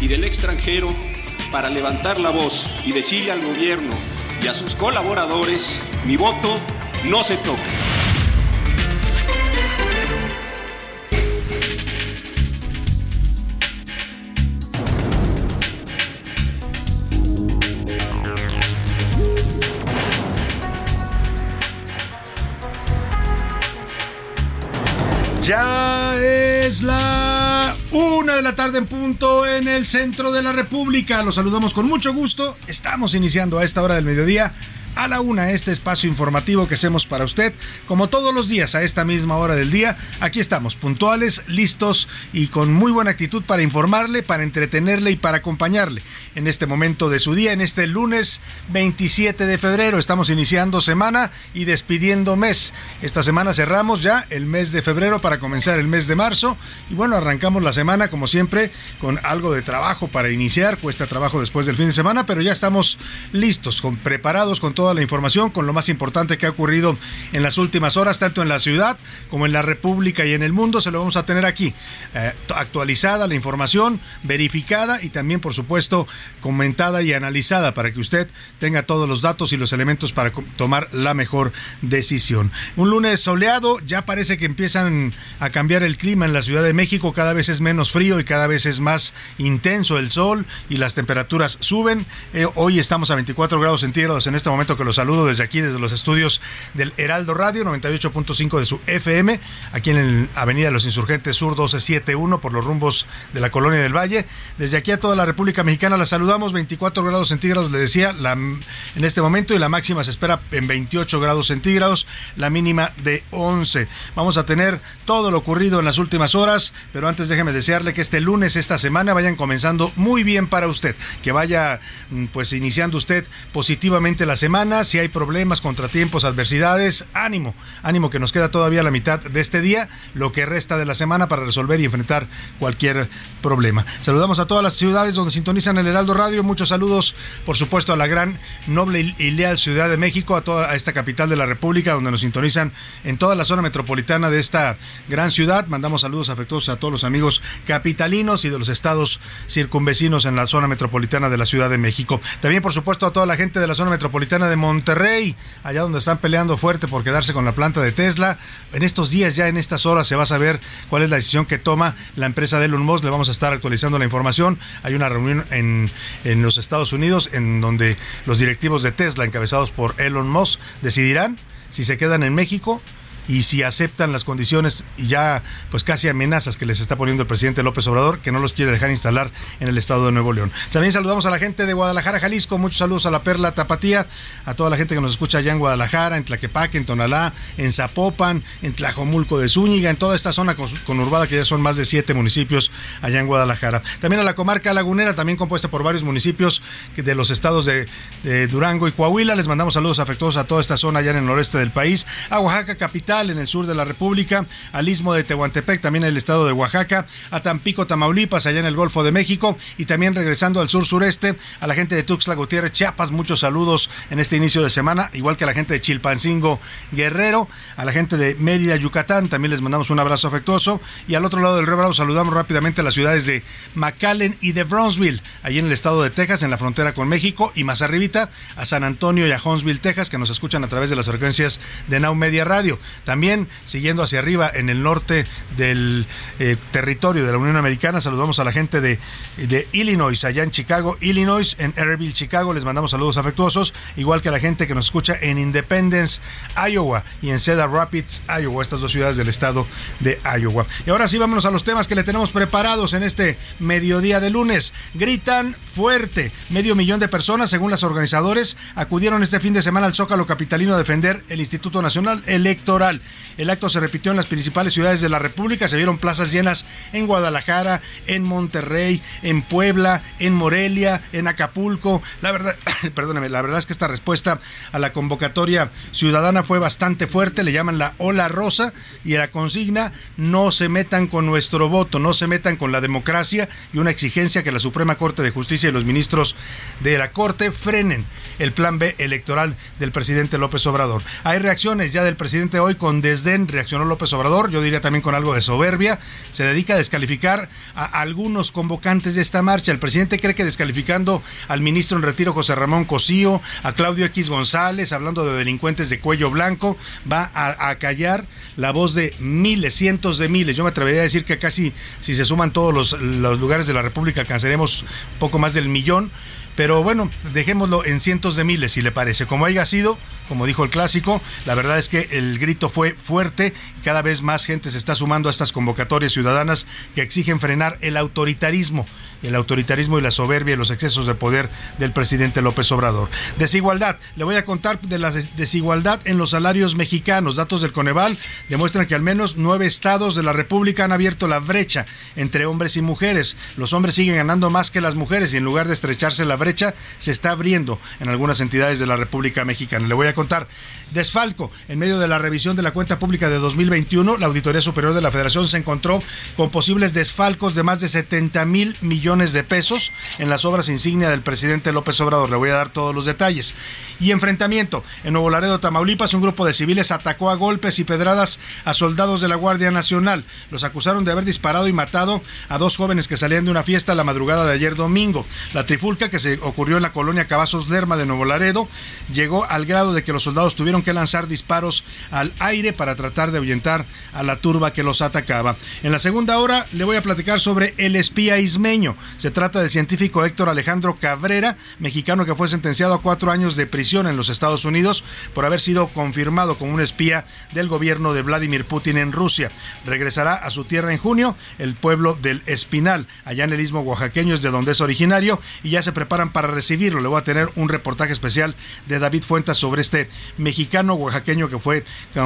Y del extranjero para levantar la voz y decirle al gobierno y a sus colaboradores, mi voto no se toca. Es la de la tarde en punto en el centro de la República. Los saludamos con mucho gusto. Estamos iniciando a esta hora del mediodía a la una este espacio informativo que hacemos para usted, como todos los días a esta misma hora del día. Aquí estamos, puntuales, listos y con muy buena actitud para informarle, para entretenerle y para acompañarle en este momento de su día, en este lunes 27 de febrero. Estamos iniciando semana y despidiendo mes. Esta semana cerramos ya el mes de febrero para comenzar el mes de marzo. Y bueno, arrancamos la semana como siempre con algo de trabajo para iniciar. Cuesta trabajo después del fin de semana, pero ya estamos listos, con, preparados con todo la información con lo más importante que ha ocurrido en las últimas horas, tanto en la ciudad como en la República y en el mundo. Se lo vamos a tener aquí, eh, actualizada la información, verificada y también, por supuesto, comentada y analizada para que usted tenga todos los datos y los elementos para tomar la mejor decisión. Un lunes soleado, ya parece que empiezan a cambiar el clima en la Ciudad de México, cada vez es menos frío y cada vez es más intenso el sol y las temperaturas suben. Eh, hoy estamos a 24 grados centígrados en este momento que los saludo desde aquí, desde los estudios del Heraldo Radio 98.5 de su FM, aquí en la Avenida de los Insurgentes Sur 1271 por los rumbos de la Colonia del Valle. Desde aquí a toda la República Mexicana la saludamos, 24 grados centígrados, le decía, en este momento y la máxima se espera en 28 grados centígrados, la mínima de 11. Vamos a tener todo lo ocurrido en las últimas horas, pero antes déjeme desearle que este lunes, esta semana, vayan comenzando muy bien para usted, que vaya mm, pues iniciando usted positivamente la semana si hay problemas, contratiempos, adversidades, ánimo, ánimo que nos queda todavía la mitad de este día, lo que resta de la semana para resolver y enfrentar cualquier problema. Saludamos a todas las ciudades donde sintonizan el Heraldo Radio, muchos saludos, por supuesto, a la gran, noble y leal Ciudad de México, a toda esta capital de la República, donde nos sintonizan en toda la zona metropolitana de esta gran ciudad. Mandamos saludos afectuosos a todos los amigos y de los estados circunvecinos en la zona metropolitana de la Ciudad de México. También, por supuesto, a toda la gente de la zona metropolitana de Monterrey, allá donde están peleando fuerte por quedarse con la planta de Tesla. En estos días, ya en estas horas, se va a saber cuál es la decisión que toma la empresa de Elon Musk. Le vamos a estar actualizando la información. Hay una reunión en, en los Estados Unidos en donde los directivos de Tesla, encabezados por Elon Musk, decidirán si se quedan en México y si aceptan las condiciones y ya pues casi amenazas que les está poniendo el presidente López Obrador, que no los quiere dejar instalar en el estado de Nuevo León. También saludamos a la gente de Guadalajara, Jalisco, muchos saludos a la Perla Tapatía, a toda la gente que nos escucha allá en Guadalajara, en Tlaquepaque, en Tonalá, en Zapopan, en Tlajomulco de Zúñiga, en toda esta zona conurbada que ya son más de siete municipios allá en Guadalajara. También a la comarca lagunera, también compuesta por varios municipios de los estados de, de Durango y Coahuila. Les mandamos saludos afectuosos a toda esta zona allá en el noreste del país, a Oaxaca capital, en el sur de la República, al istmo de Tehuantepec, también el estado de Oaxaca, a Tampico, Tamaulipas, allá en el Golfo de México, y también regresando al sur sureste, a la gente de Tuxtla Gutiérrez, Chiapas, muchos saludos en este inicio de semana, igual que a la gente de Chilpancingo, Guerrero, a la gente de Mérida, Yucatán, también les mandamos un abrazo afectuoso, y al otro lado del Río Bravo saludamos rápidamente a las ciudades de McAllen y de Brownsville, allí en el estado de Texas, en la frontera con México, y más arribita a San Antonio y a Huntsville, Texas, que nos escuchan a través de las frecuencias de Now Media Radio. También siguiendo hacia arriba en el norte del eh, territorio de la Unión Americana, saludamos a la gente de, Illinois, allá en Chicago, Illinois, en Airville, Chicago, les mandamos saludos afectuosos, igual que a la gente que nos escucha en Independence, Iowa y en Cedar Rapids, Iowa, estas dos ciudades del estado de Iowa. Y ahora sí, vámonos a los temas que le tenemos preparados en este mediodía de lunes. Gritan fuerte. Medio millón de personas, según las organizadores, acudieron este fin de semana al Zócalo Capitalino a defender el Instituto Nacional Electoral. El acto se repitió en las principales ciudades de la República. Se vieron plazas llenas en Guadalajara, en Monterrey, en Puebla, en Morelia, en Acapulco. La verdad, perdóname, la verdad es que esta respuesta a la convocatoria ciudadana fue bastante fuerte. Le llaman la ola rosa y la consigna no se metan con nuestro voto, no se metan con la democracia y una exigencia que la Suprema Corte de Justicia y los ministros de la Corte frenen el plan B electoral del presidente López Obrador. Hay reacciones ya del presidente hoy desdén, reaccionó López Obrador, yo diría también con algo de soberbia, se dedica a descalificar a algunos convocantes de esta marcha. El presidente cree que descalificando al ministro en retiro José Ramón Cosío, a Claudio X González, hablando de delincuentes de cuello blanco, va a, a callar la voz de miles, cientos de miles. Yo me atrevería a decir que casi, si se suman todos los, los lugares de la República, alcanzaremos poco más del millón pero bueno, dejémoslo en cientos de miles, si le parece. Como haya sido, como dijo el clásico, la verdad es que el grito fue fuerte. Cada vez más gente se está sumando a estas convocatorias ciudadanas que exigen frenar el autoritarismo el autoritarismo y la soberbia y los excesos de poder del presidente López Obrador. Desigualdad. Le voy a contar de la desigualdad en los salarios mexicanos. Datos del Coneval demuestran que al menos nueve estados de la República han abierto la brecha entre hombres y mujeres. Los hombres siguen ganando más que las mujeres y en lugar de estrecharse la brecha, se está abriendo en algunas entidades de la República Mexicana. Le voy a contar. Desfalco. En medio de la revisión de la cuenta pública de 2021, la Auditoría Superior de la Federación se encontró con posibles desfalcos de más de 70 mil millones de pesos en las obras insignia del presidente López Obrador. Le voy a dar todos los detalles. Y enfrentamiento. En Nuevo Laredo, Tamaulipas, un grupo de civiles atacó a golpes y pedradas a soldados de la Guardia Nacional. Los acusaron de haber disparado y matado a dos jóvenes que salían de una fiesta la madrugada de ayer domingo. La trifulca que se ocurrió en la colonia Cavazos Lerma de Nuevo Laredo llegó al grado de que los soldados tuvieron que lanzar disparos al aire para tratar de ahuyentar a la turba que los atacaba. En la segunda hora le voy a platicar sobre el espía ismeño. Se trata del científico Héctor Alejandro Cabrera, mexicano que fue sentenciado a cuatro años de prisión en los Estados Unidos por haber sido confirmado como un espía del gobierno de Vladimir Putin en Rusia. Regresará a su tierra en junio, el pueblo del Espinal, allá en el istmo oaxaqueño, es de donde es originario, y ya se preparan para recibirlo. Le voy a tener un reportaje especial de David Fuentes sobre este mexicano oaxaqueño que fue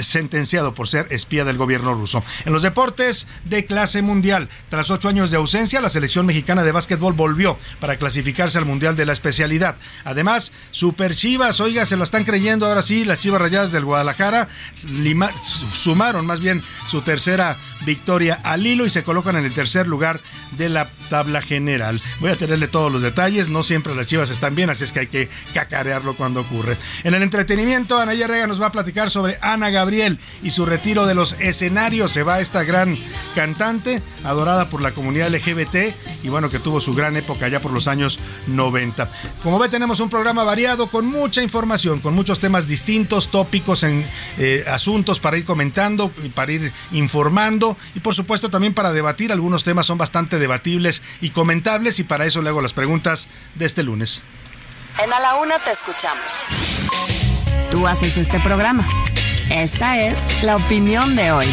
sentenciado por ser espía del gobierno ruso. En los deportes de clase mundial, tras ocho años de ausencia, la selección mexicana de básquetbol volvió para clasificarse al Mundial de la especialidad. Además, Super Chivas, oiga, se lo están creyendo ahora sí, las Chivas Rayadas del Guadalajara sumaron más bien su tercera victoria al hilo y se colocan en el tercer lugar de la tabla general. Voy a tenerle todos los detalles, no siempre las Chivas están bien, así es que hay que cacarearlo cuando ocurre. En el entretenimiento, Ana Rega nos va a platicar sobre Ana Gabriel y su retiro de los escenarios. Se va esta gran cantante, adorada por la comunidad LGBT y bueno, que tuvo su gran época ya por los años 90. Como ve, tenemos un programa variado con mucha información, con muchos temas distintos, tópicos en eh, asuntos para ir comentando, para ir informando y por supuesto también para debatir. Algunos temas son bastante debatibles y comentables y para eso le hago las preguntas de este lunes. En A la Una te escuchamos. Tú haces este programa. Esta es la opinión de hoy.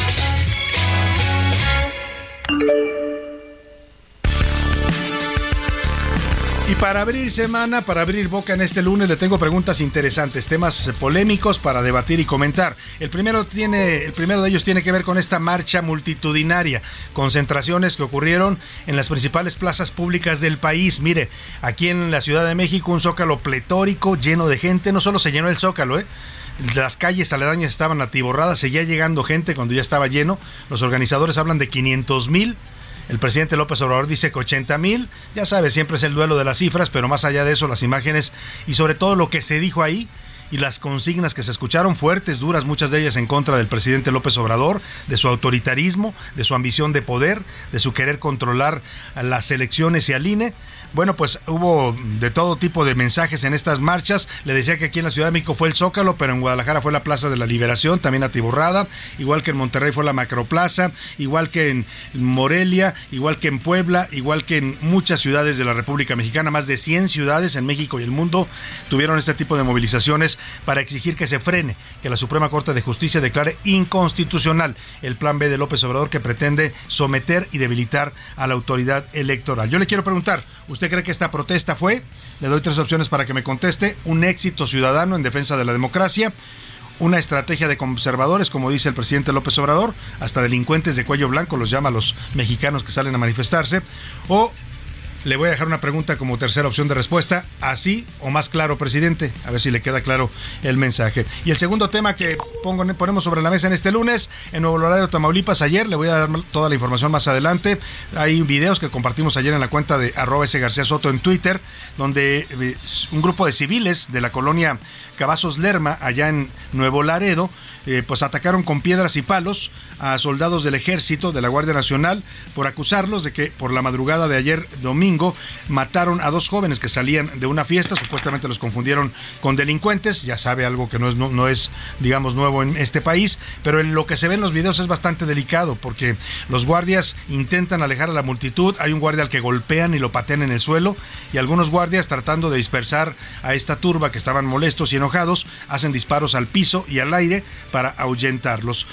Y para abrir semana, para abrir boca en este lunes, le tengo preguntas interesantes, temas polémicos para debatir y comentar. El primero, tiene, el primero de ellos tiene que ver con esta marcha multitudinaria, concentraciones que ocurrieron en las principales plazas públicas del país. Mire, aquí en la Ciudad de México, un zócalo pletórico, lleno de gente. No solo se llenó el zócalo, ¿eh? Las calles aledañas estaban atiborradas, seguía llegando gente cuando ya estaba lleno. Los organizadores hablan de 500 mil el presidente López Obrador dice que 80 mil. Ya sabe, siempre es el duelo de las cifras, pero más allá de eso, las imágenes y sobre todo lo que se dijo ahí y las consignas que se escucharon fuertes, duras, muchas de ellas en contra del presidente López Obrador, de su autoritarismo, de su ambición de poder, de su querer controlar las elecciones y al INE. Bueno, pues hubo de todo tipo de mensajes en estas marchas. Le decía que aquí en la Ciudad de México fue el Zócalo, pero en Guadalajara fue la Plaza de la Liberación, también atiborrada. Igual que en Monterrey fue la Macroplaza, igual que en Morelia, igual que en Puebla, igual que en muchas ciudades de la República Mexicana. Más de 100 ciudades en México y el mundo tuvieron este tipo de movilizaciones para exigir que se frene, que la Suprema Corte de Justicia declare inconstitucional el plan B de López Obrador que pretende someter y debilitar a la autoridad electoral. Yo le quiero preguntar, ¿usted cree que esta protesta fue? Le doy tres opciones para que me conteste. Un éxito ciudadano en defensa de la democracia, una estrategia de conservadores, como dice el presidente López Obrador, hasta delincuentes de cuello blanco los llama a los mexicanos que salen a manifestarse, o le voy a dejar una pregunta como tercera opción de respuesta, así o más claro, presidente, a ver si le queda claro el mensaje. Y el segundo tema que ponemos sobre la mesa en este lunes, en Nuevo Laredo, Tamaulipas, ayer, le voy a dar toda la información más adelante. Hay videos que compartimos ayer en la cuenta de arroba García Soto en Twitter, donde eh, un grupo de civiles de la colonia Cavazos Lerma, allá en Nuevo Laredo, eh, pues atacaron con piedras y palos a soldados del ejército, de la Guardia Nacional, por acusarlos de que por la madrugada de ayer domingo mataron a dos jóvenes que salían de una fiesta, supuestamente los confundieron con delincuentes, ya sabe algo que no es, no, es digamos, nuevo en este país, pero en lo que se ve en los videos es bastante delicado, porque los guardias intentan alejar a la multitud, hay un guardia al que golpean y lo patean en el suelo, y algunos guardias tratando de dispersar a esta turba que estaban molestos y enojados, hacen disparos al piso y al aire para ahuyentarlos.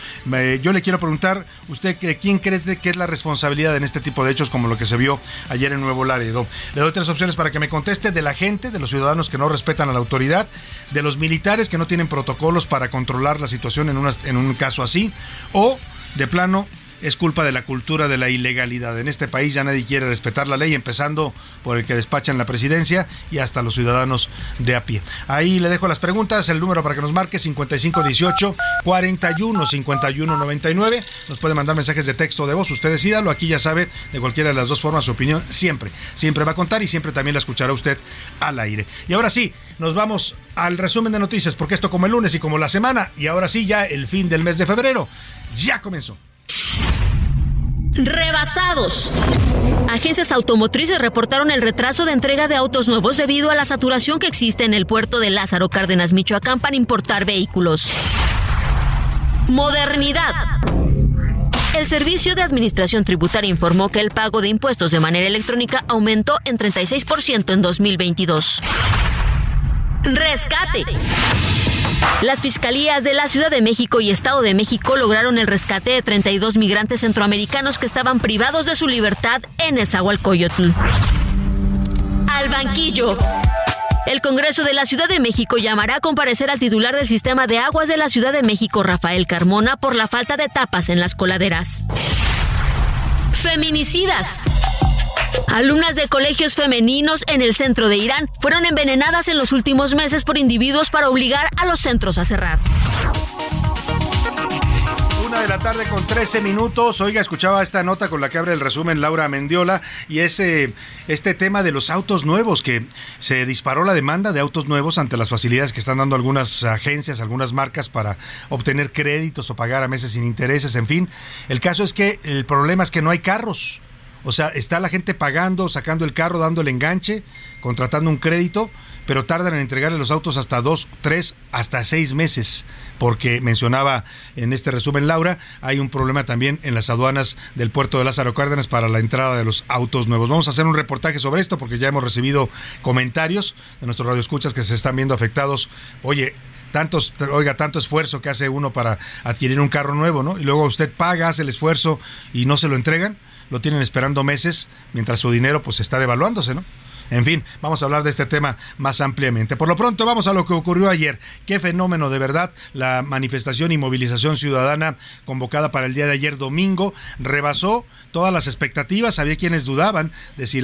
yo le quiero preguntar, ¿usted quién cree que es la responsabilidad en este tipo de hechos como lo que se vio ayer en Nuevo Laredo? Le doy tres opciones para que me conteste, de la gente, de los ciudadanos que no respetan a la autoridad, de los militares que no tienen protocolos para controlar la situación en, en un caso así, o de plano es culpa de la cultura de la ilegalidad. En este país ya nadie quiere respetar la ley, empezando por el que despacha en la presidencia y hasta los ciudadanos de a pie. Ahí le dejo las preguntas, el número para que nos marque 5518 41 51 99. Nos puede mandar mensajes de texto de voz, usted decídalo. Aquí ya sabe, de cualquiera de las dos formas, su opinión siempre, siempre va a contar y siempre también la escuchará usted al aire. Y ahora sí, nos vamos al resumen de noticias, porque esto como el lunes y como la semana, y ahora sí ya el fin del mes de febrero, ya comenzó. Rebasados. Agencias automotrices reportaron el retraso de entrega de autos nuevos debido a la saturación que existe en el puerto de Lázaro Cárdenas, Michoacán, para importar vehículos. Modernidad. El Servicio de Administración Tributaria informó que el pago de impuestos de manera electrónica aumentó en 36% en 2022. Rescate. Las fiscalías de la Ciudad de México y Estado de México lograron el rescate de 32 migrantes centroamericanos que estaban privados de su libertad en Esahualcoyotl. Al banquillo. El Congreso de la Ciudad de México llamará a comparecer al titular del sistema de aguas de la Ciudad de México, Rafael Carmona, por la falta de tapas en las coladeras. Feminicidas. Alumnas de colegios femeninos en el centro de Irán fueron envenenadas en los últimos meses por individuos para obligar a los centros a cerrar Una de la tarde con 13 minutos. Oiga, escuchaba esta nota con la que abre el resumen Laura Mendiola y ese este tema de los autos nuevos que se disparó la demanda de autos nuevos ante las facilidades que están dando algunas agencias, algunas marcas para obtener créditos o pagar a meses sin intereses, en fin. El caso es que el problema es que no hay carros. O sea, está la gente pagando, sacando el carro, dando el enganche, contratando un crédito, pero tardan en entregarle los autos hasta dos, tres, hasta seis meses, porque mencionaba en este resumen Laura, hay un problema también en las aduanas del puerto de Lázaro Cárdenas para la entrada de los autos nuevos. Vamos a hacer un reportaje sobre esto porque ya hemos recibido comentarios de nuestros radioescuchas que se están viendo afectados. Oye, tantos, oiga, tanto esfuerzo que hace uno para adquirir un carro nuevo, ¿no? Y luego usted paga, hace el esfuerzo y no se lo entregan lo tienen esperando meses mientras su dinero pues está devaluándose, ¿no? En fin, vamos a hablar de este tema más ampliamente. Por lo pronto, vamos a lo que ocurrió ayer. Qué fenómeno de verdad. La manifestación y movilización ciudadana convocada para el día de ayer domingo rebasó todas las expectativas. Había quienes dudaban de si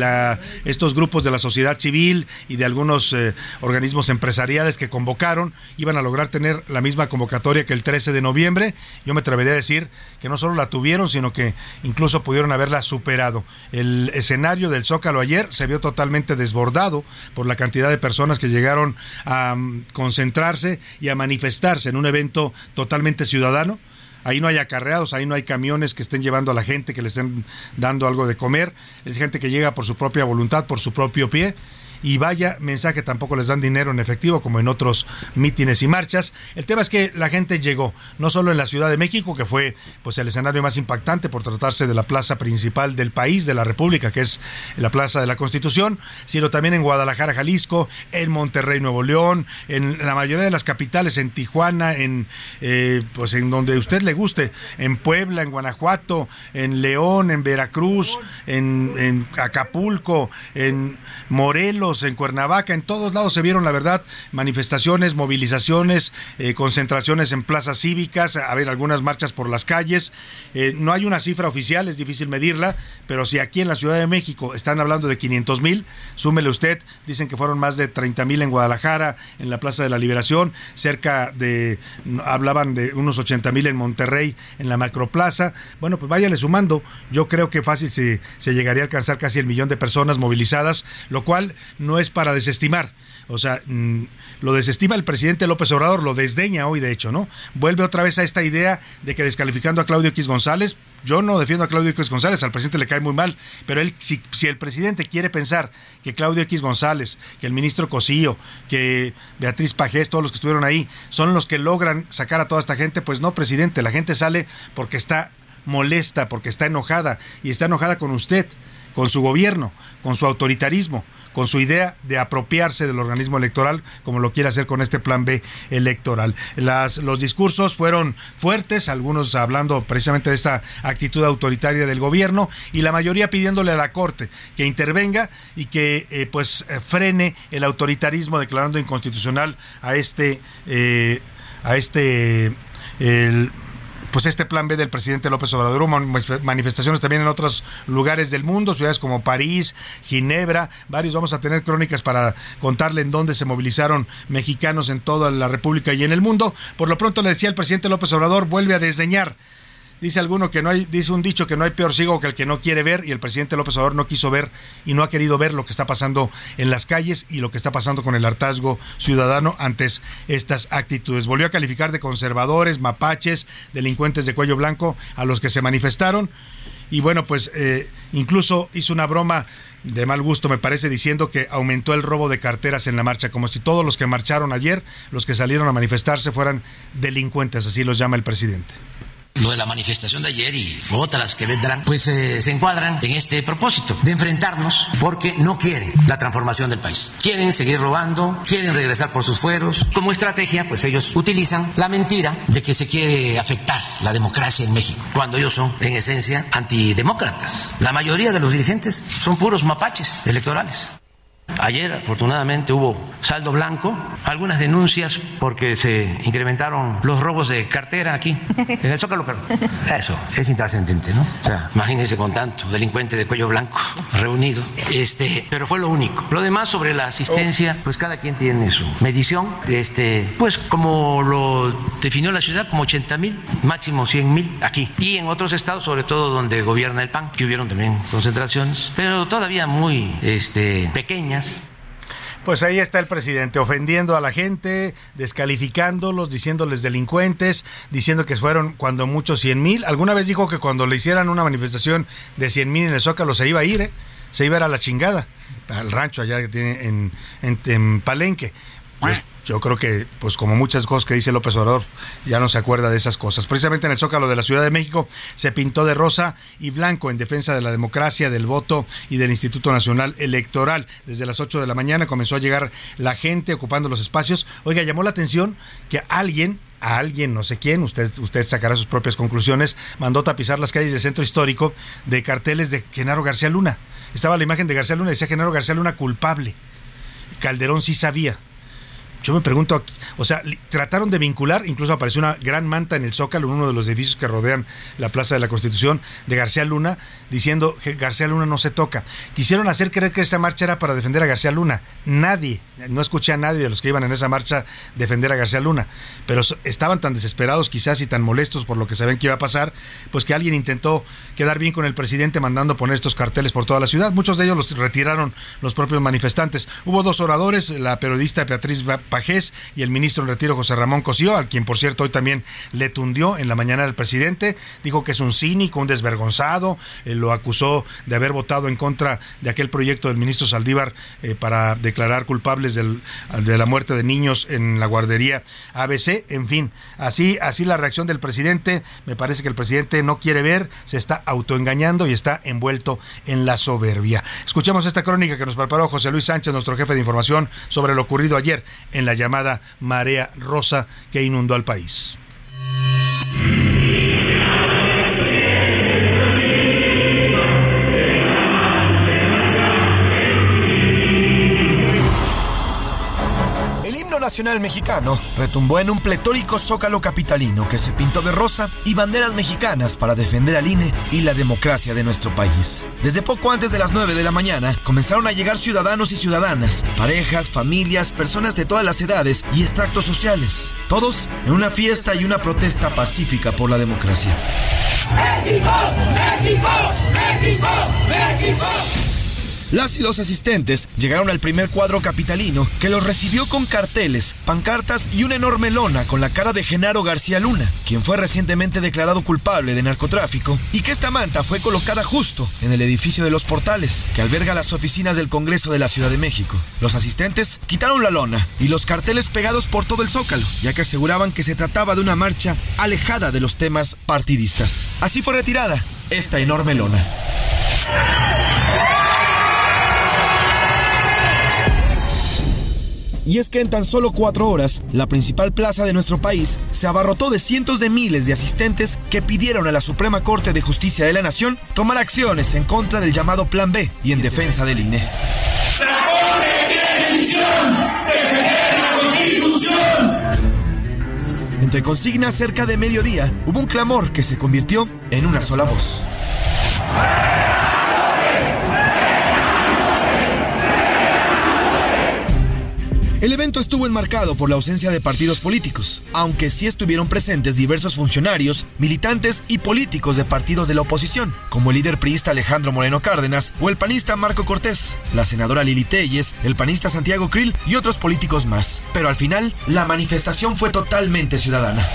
estos grupos de la sociedad civil y de algunos eh, organismos empresariales que convocaron iban a lograr tener la misma convocatoria que el 13 de noviembre. Yo me atrevería a decir que no solo la tuvieron, sino que incluso pudieron haberla superado. El escenario del Zócalo ayer se vio totalmente desbordado por la cantidad de personas que llegaron a mm, concentrarse y a manifestarse en un evento totalmente ciudadano. Ahí no hay acarreados, ahí no hay camiones que estén llevando a la gente, que le estén dando algo de comer. Es gente que llega por su propia voluntad, por su propio pie y vaya mensaje, tampoco les dan dinero en efectivo como en otros mítines y marchas. El tema es que la gente llegó, no solo en la Ciudad de México, que fue pues el escenario más impactante por tratarse de la plaza principal del país, de la República, que es la Plaza de la Constitución, sino también en Guadalajara, Jalisco, en Monterrey, Nuevo León, en la mayoría de las capitales, en Tijuana, en eh, pues en donde usted le guste, en Puebla, en Guanajuato, en León, en Veracruz, en, en Acapulco, en Morelos, en Cuernavaca, en todos lados se vieron, la verdad, manifestaciones, movilizaciones, eh, concentraciones en plazas cívicas, a ver, algunas marchas por las calles. Eh, no hay una cifra oficial, es difícil medirla, pero si aquí en la Ciudad de México están hablando de 500 mil, súmele usted, dicen que fueron más de 30 mil en Guadalajara, en la Plaza de la Liberación, cerca de, hablaban de unos 80 mil en Monterrey, en la Macroplaza. Bueno, pues váyale sumando, yo creo que fácil se, se llegaría a alcanzar casi el millón de personas movilizadas, lo cual no es para desestimar. O sea, mm, lo desestima el presidente López Obrador, lo desdeña hoy, de hecho, ¿no? Vuelve otra vez a esta idea de que descalificando a Claudio X González, yo no defiendo a Claudio X González, al presidente le cae muy mal, pero él, si, si el presidente quiere pensar que Claudio X González, que el ministro Cosío, que Beatriz Pajés, todos los que estuvieron ahí, son los que logran sacar a toda esta gente, pues no, presidente, la gente sale porque está molesta, porque está enojada, y está enojada con usted, con su gobierno, con su autoritarismo con su idea de apropiarse del organismo electoral, como lo quiere hacer con este plan B electoral. Las, los discursos fueron fuertes, algunos hablando precisamente de esta actitud autoritaria del gobierno y la mayoría pidiéndole a la Corte que intervenga y que eh, pues eh, frene el autoritarismo declarando inconstitucional a este eh, a este pues este plan B del presidente López Obrador, manifestaciones también en otros lugares del mundo, ciudades como París, Ginebra, varios vamos a tener crónicas para contarle en dónde se movilizaron mexicanos en toda la República y en el mundo. Por lo pronto le decía el presidente López Obrador, vuelve a desdeñar Dice alguno que no hay, dice un dicho que no hay peor ciego que el que no quiere ver y el presidente López Obrador no quiso ver y no ha querido ver lo que está pasando en las calles y lo que está pasando con el hartazgo ciudadano antes estas actitudes. Volvió a calificar de conservadores, mapaches, delincuentes de cuello blanco a los que se manifestaron y bueno, pues eh, incluso hizo una broma de mal gusto, me parece, diciendo que aumentó el robo de carteras en la marcha, como si todos los que marcharon ayer, los que salieron a manifestarse, fueran delincuentes, así los llama el presidente lo de la manifestación de ayer y otras que vendrán, pues eh, se encuadran en este propósito de enfrentarnos porque no quieren la transformación del país. Quieren seguir robando, quieren regresar por sus fueros. Como estrategia, pues ellos utilizan la mentira de que se quiere afectar la democracia en México, cuando ellos son en esencia antidemócratas. La mayoría de los dirigentes son puros mapaches electorales. Ayer, afortunadamente, hubo saldo blanco, algunas denuncias porque se incrementaron los robos de cartera aquí, en el Zócalo, pero eso es intrascendente, ¿no? O sea, imagínense con tanto delincuente de cuello blanco reunido, este, pero fue lo único. Lo demás sobre la asistencia, pues cada quien tiene su medición, este, pues como lo definió la ciudad, como 80 mil, máximo 100 mil aquí. Y en otros estados, sobre todo donde gobierna el PAN, que hubieron también concentraciones, pero todavía muy este, pequeñas pues ahí está el presidente ofendiendo a la gente, descalificándolos, diciéndoles delincuentes, diciendo que fueron cuando muchos 100 mil. Alguna vez dijo que cuando le hicieran una manifestación de 100 mil en el Zócalo se iba a ir, ¿eh? se iba a ir a la chingada, al rancho allá que tiene en, en Palenque. Pues yo creo que, pues como muchas cosas que dice López Obrador, ya no se acuerda de esas cosas. Precisamente en el Zócalo de la Ciudad de México se pintó de rosa y blanco en defensa de la democracia, del voto y del Instituto Nacional Electoral. Desde las 8 de la mañana comenzó a llegar la gente ocupando los espacios. Oiga, llamó la atención que alguien a alguien, no sé quién, usted, usted sacará sus propias conclusiones, mandó tapizar las calles del centro histórico de carteles de Genaro García Luna. Estaba la imagen de García Luna decía Genaro García Luna culpable. Calderón sí sabía yo me pregunto, o sea, trataron de vincular, incluso apareció una gran manta en el Zócalo, en uno de los edificios que rodean la Plaza de la Constitución, de García Luna, diciendo que García Luna no se toca. Quisieron hacer creer que esa marcha era para defender a García Luna. Nadie, no escuché a nadie de los que iban en esa marcha defender a García Luna, pero estaban tan desesperados quizás y tan molestos por lo que sabían que iba a pasar, pues que alguien intentó quedar bien con el presidente mandando poner estos carteles por toda la ciudad. Muchos de ellos los retiraron los propios manifestantes. Hubo dos oradores, la periodista Beatriz Pajés y el ministro en retiro José Ramón Cosío, al quien por cierto hoy también le tundió en la mañana el presidente, dijo que es un cínico, un desvergonzado, eh, lo acusó de haber votado en contra de aquel proyecto del ministro Saldívar eh, para declarar culpables de la muerte de niños en la guardería ABC, en fin, así, así la reacción del presidente, me parece que el presidente no quiere ver, se está autoengañando y está envuelto en la soberbia. Escuchemos esta crónica que nos preparó José Luis Sánchez, nuestro jefe de información, sobre lo ocurrido ayer la llamada marea rosa que inundó al país. Nacional mexicano retumbó en un pletórico zócalo capitalino que se pintó de rosa y banderas mexicanas para defender al INE y la democracia de nuestro país. Desde poco antes de las 9 de la mañana comenzaron a llegar ciudadanos y ciudadanas, parejas, familias, personas de todas las edades y extractos sociales, todos en una fiesta y una protesta pacífica por la democracia. Las y los asistentes llegaron al primer cuadro capitalino que los recibió con carteles, pancartas y una enorme lona con la cara de Genaro García Luna, quien fue recientemente declarado culpable de narcotráfico, y que esta manta fue colocada justo en el edificio de los portales, que alberga las oficinas del Congreso de la Ciudad de México. Los asistentes quitaron la lona y los carteles pegados por todo el zócalo, ya que aseguraban que se trataba de una marcha alejada de los temas partidistas. Así fue retirada esta enorme lona. Y es que en tan solo cuatro horas, la principal plaza de nuestro país se abarrotó de cientos de miles de asistentes que pidieron a la Suprema Corte de Justicia de la Nación tomar acciones en contra del llamado Plan B y en defensa del INE. Entre consignas cerca de mediodía, hubo un clamor que se convirtió en una sola voz. El evento estuvo enmarcado por la ausencia de partidos políticos, aunque sí estuvieron presentes diversos funcionarios, militantes y políticos de partidos de la oposición, como el líder priista Alejandro Moreno Cárdenas o el panista Marco Cortés, la senadora Lili Telles, el panista Santiago Krill y otros políticos más. Pero al final, la manifestación fue totalmente ciudadana.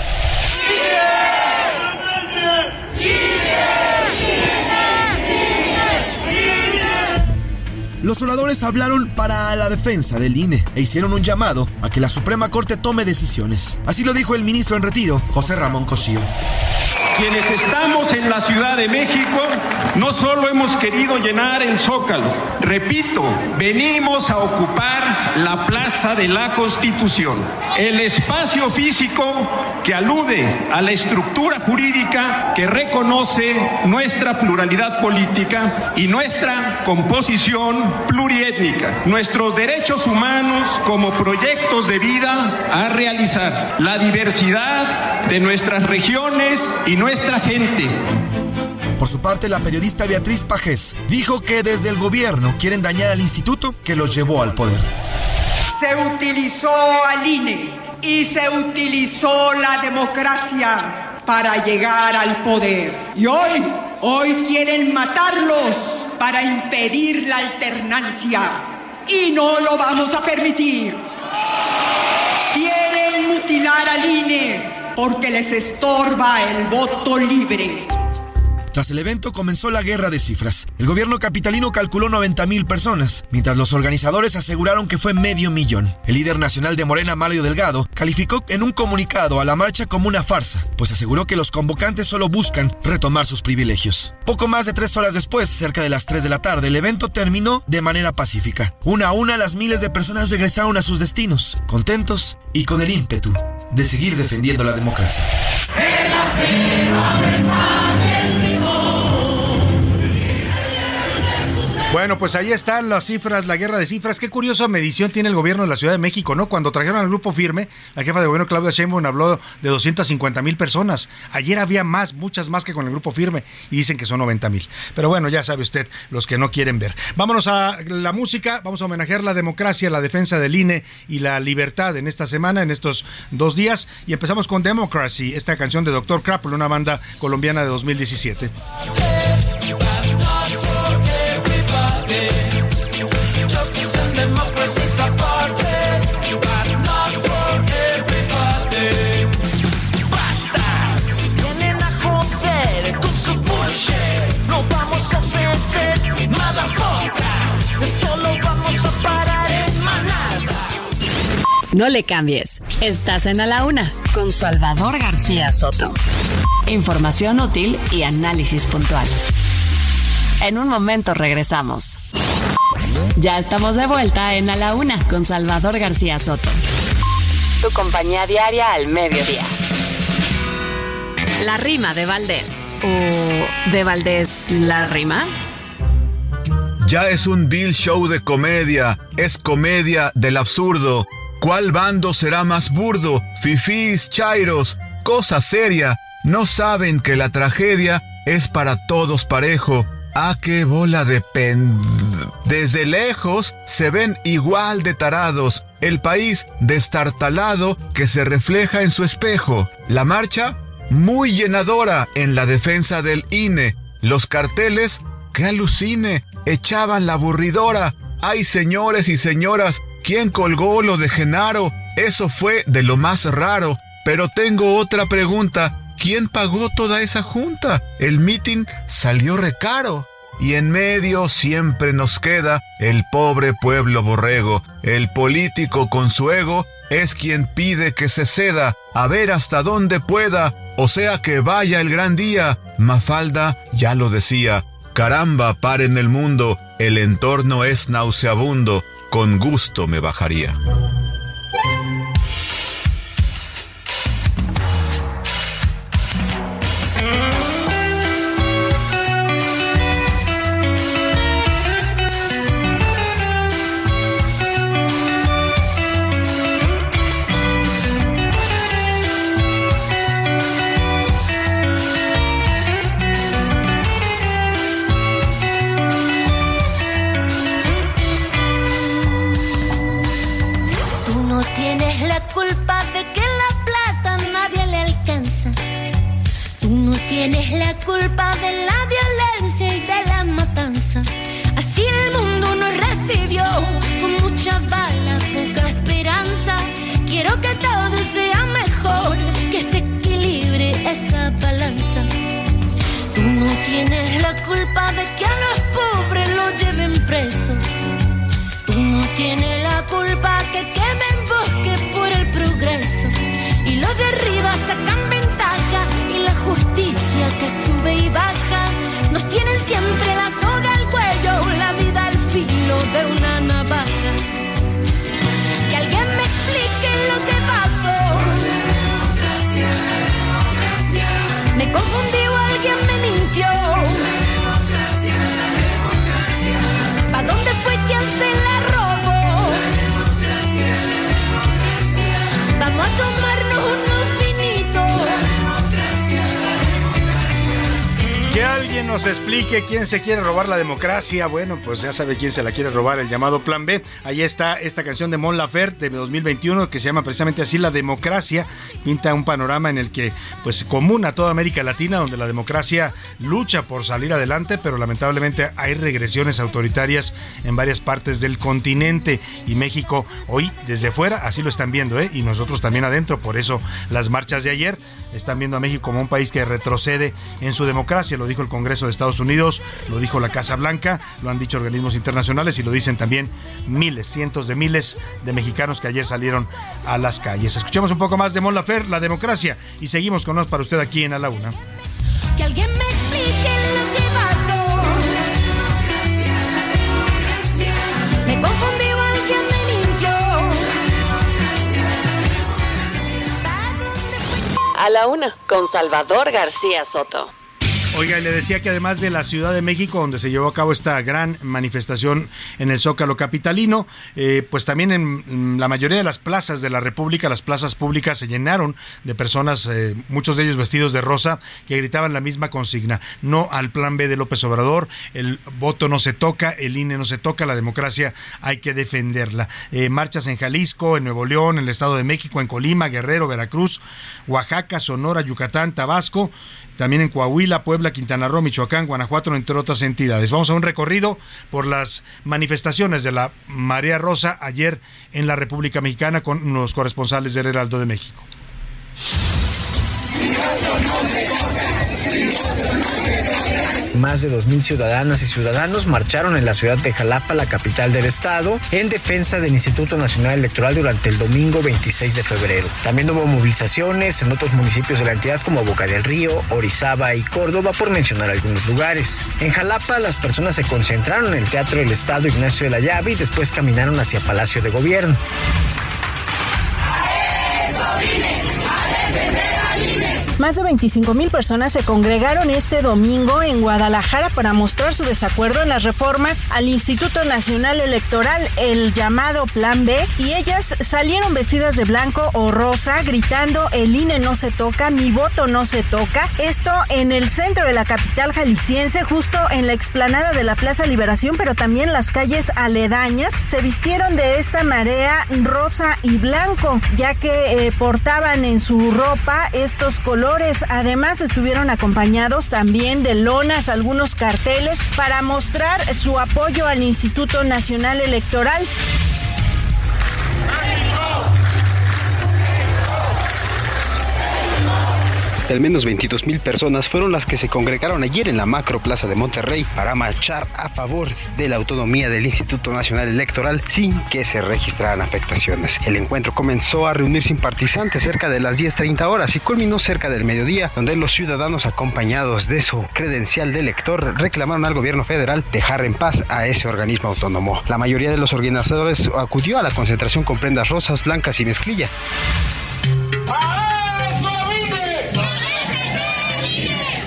Los oradores hablaron para la defensa del INE e hicieron un llamado a que la Suprema Corte tome decisiones. Así lo dijo el ministro en retiro, José Ramón Cosío. Quienes estamos en la Ciudad de México no solo hemos querido llenar el zócalo, repito, venimos a ocupar la Plaza de la Constitución, el espacio físico que alude a la estructura jurídica que reconoce nuestra pluralidad política y nuestra composición pluriétnica, nuestros derechos humanos como proyectos de vida a realizar, la diversidad de nuestras regiones y nuestra gente. Por su parte, la periodista Beatriz Pajés dijo que desde el gobierno quieren dañar al instituto que los llevó al poder. Se utilizó al INE y se utilizó la democracia para llegar al poder. Y hoy, hoy quieren matarlos para impedir la alternancia. Y no lo vamos a permitir. Quieren mutilar al INE porque les estorba el voto libre. Tras el evento comenzó la guerra de cifras. El gobierno capitalino calculó 90 mil personas, mientras los organizadores aseguraron que fue medio millón. El líder nacional de Morena, Mario Delgado, calificó en un comunicado a la marcha como una farsa, pues aseguró que los convocantes solo buscan retomar sus privilegios. Poco más de tres horas después, cerca de las 3 de la tarde, el evento terminó de manera pacífica. Una a una las miles de personas regresaron a sus destinos, contentos y con el ímpetu de seguir defendiendo la democracia. Bueno, pues ahí están las cifras, la guerra de cifras. Qué curiosa medición tiene el gobierno de la Ciudad de México, ¿no? Cuando trajeron al grupo firme, la jefa de gobierno Claudia Sheinbaum habló de 250 mil personas. Ayer había más, muchas más que con el grupo firme y dicen que son 90 mil. Pero bueno, ya sabe usted, los que no quieren ver. Vámonos a la música, vamos a homenajear la democracia, la defensa del INE y la libertad en esta semana, en estos dos días. Y empezamos con Democracy, esta canción de Dr. Crapple, una banda colombiana de 2017. No le cambies. Estás en A la Una con Salvador García Soto. Información útil y análisis puntual. En un momento regresamos. Ya estamos de vuelta en A la Una con Salvador García Soto. Tu compañía diaria al mediodía. La rima de Valdés. ¿O de Valdés la rima? Ya es un Bill show de comedia, es comedia del absurdo. ¿Cuál bando será más burdo? Fifís, chairos, cosa seria. No saben que la tragedia es para todos parejo. Ah, qué bola de pen... Desde lejos se ven igual de tarados. El país destartalado que se refleja en su espejo. La marcha, muy llenadora en la defensa del INE. Los carteles, que alucine, echaban la aburridora. Ay, señores y señoras, ¿Quién colgó lo de Genaro? Eso fue de lo más raro. Pero tengo otra pregunta. ¿Quién pagó toda esa junta? El mitin salió recaro. Y en medio siempre nos queda el pobre pueblo borrego. El político con su ego es quien pide que se ceda, a ver hasta dónde pueda, o sea que vaya el gran día. Mafalda ya lo decía. Caramba, en el mundo, el entorno es nauseabundo con gusto me bajaría. Que alguien nos explique quién se quiere robar la democracia. Bueno, pues ya sabe quién se la quiere robar, el llamado Plan B. Ahí está esta canción de Mon Laferte de 2021 que se llama precisamente así La democracia. Pinta un panorama en el que, pues, común a toda América Latina, donde la democracia lucha por salir adelante, pero lamentablemente hay regresiones autoritarias en varias partes del continente. Y México hoy, desde fuera, así lo están viendo, ¿eh? Y nosotros también adentro. Por eso las marchas de ayer están viendo a México como un país que retrocede en su democracia lo dijo el Congreso de Estados Unidos, lo dijo la Casa Blanca, lo han dicho organismos internacionales y lo dicen también miles, cientos de miles de mexicanos que ayer salieron a las calles. Escuchemos un poco más de Mon Lafer, la democracia, y seguimos con nos para usted aquí en A la Una. Que alguien me explique lo que pasó. Me confundí o alguien me mintió. A la Una, con Salvador García Soto. Oiga, le decía que además de la Ciudad de México, donde se llevó a cabo esta gran manifestación en el Zócalo Capitalino, eh, pues también en la mayoría de las plazas de la República, las plazas públicas se llenaron de personas, eh, muchos de ellos vestidos de rosa, que gritaban la misma consigna, no al plan B de López Obrador, el voto no se toca, el INE no se toca, la democracia hay que defenderla. Eh, marchas en Jalisco, en Nuevo León, en el Estado de México, en Colima, Guerrero, Veracruz, Oaxaca, Sonora, Yucatán, Tabasco también en Coahuila, Puebla, Quintana Roo, Michoacán, Guanajuato, entre otras entidades. Vamos a un recorrido por las manifestaciones de la Marea Rosa ayer en la República Mexicana con los corresponsales del Heraldo de México. Más de 2.000 ciudadanas y ciudadanos marcharon en la ciudad de Jalapa, la capital del estado, en defensa del Instituto Nacional Electoral durante el domingo 26 de febrero. También hubo movilizaciones en otros municipios de la entidad como Boca del Río, Orizaba y Córdoba, por mencionar algunos lugares. En Jalapa, las personas se concentraron en el Teatro del Estado Ignacio de la Llave y después caminaron hacia Palacio de Gobierno. Más de 25 mil personas se congregaron este domingo en Guadalajara para mostrar su desacuerdo en las reformas al Instituto Nacional Electoral, el llamado Plan B, y ellas salieron vestidas de blanco o rosa, gritando el INE no se toca, mi voto no se toca. Esto en el centro de la capital jalisciense, justo en la explanada de la Plaza Liberación, pero también las calles aledañas, se vistieron de esta marea rosa y blanco, ya que eh, portaban en su ropa estos colores Además estuvieron acompañados también de lonas, algunos carteles para mostrar su apoyo al Instituto Nacional Electoral. Al menos 22 mil personas fueron las que se congregaron ayer en la macro plaza de Monterrey para marchar a favor de la autonomía del Instituto Nacional Electoral sin que se registraran afectaciones. El encuentro comenzó a reunir simpatizantes cerca de las 10.30 horas y culminó cerca del mediodía, donde los ciudadanos acompañados de su credencial de elector reclamaron al gobierno federal dejar en paz a ese organismo autónomo. La mayoría de los organizadores acudió a la concentración con prendas rosas, blancas y mezclilla.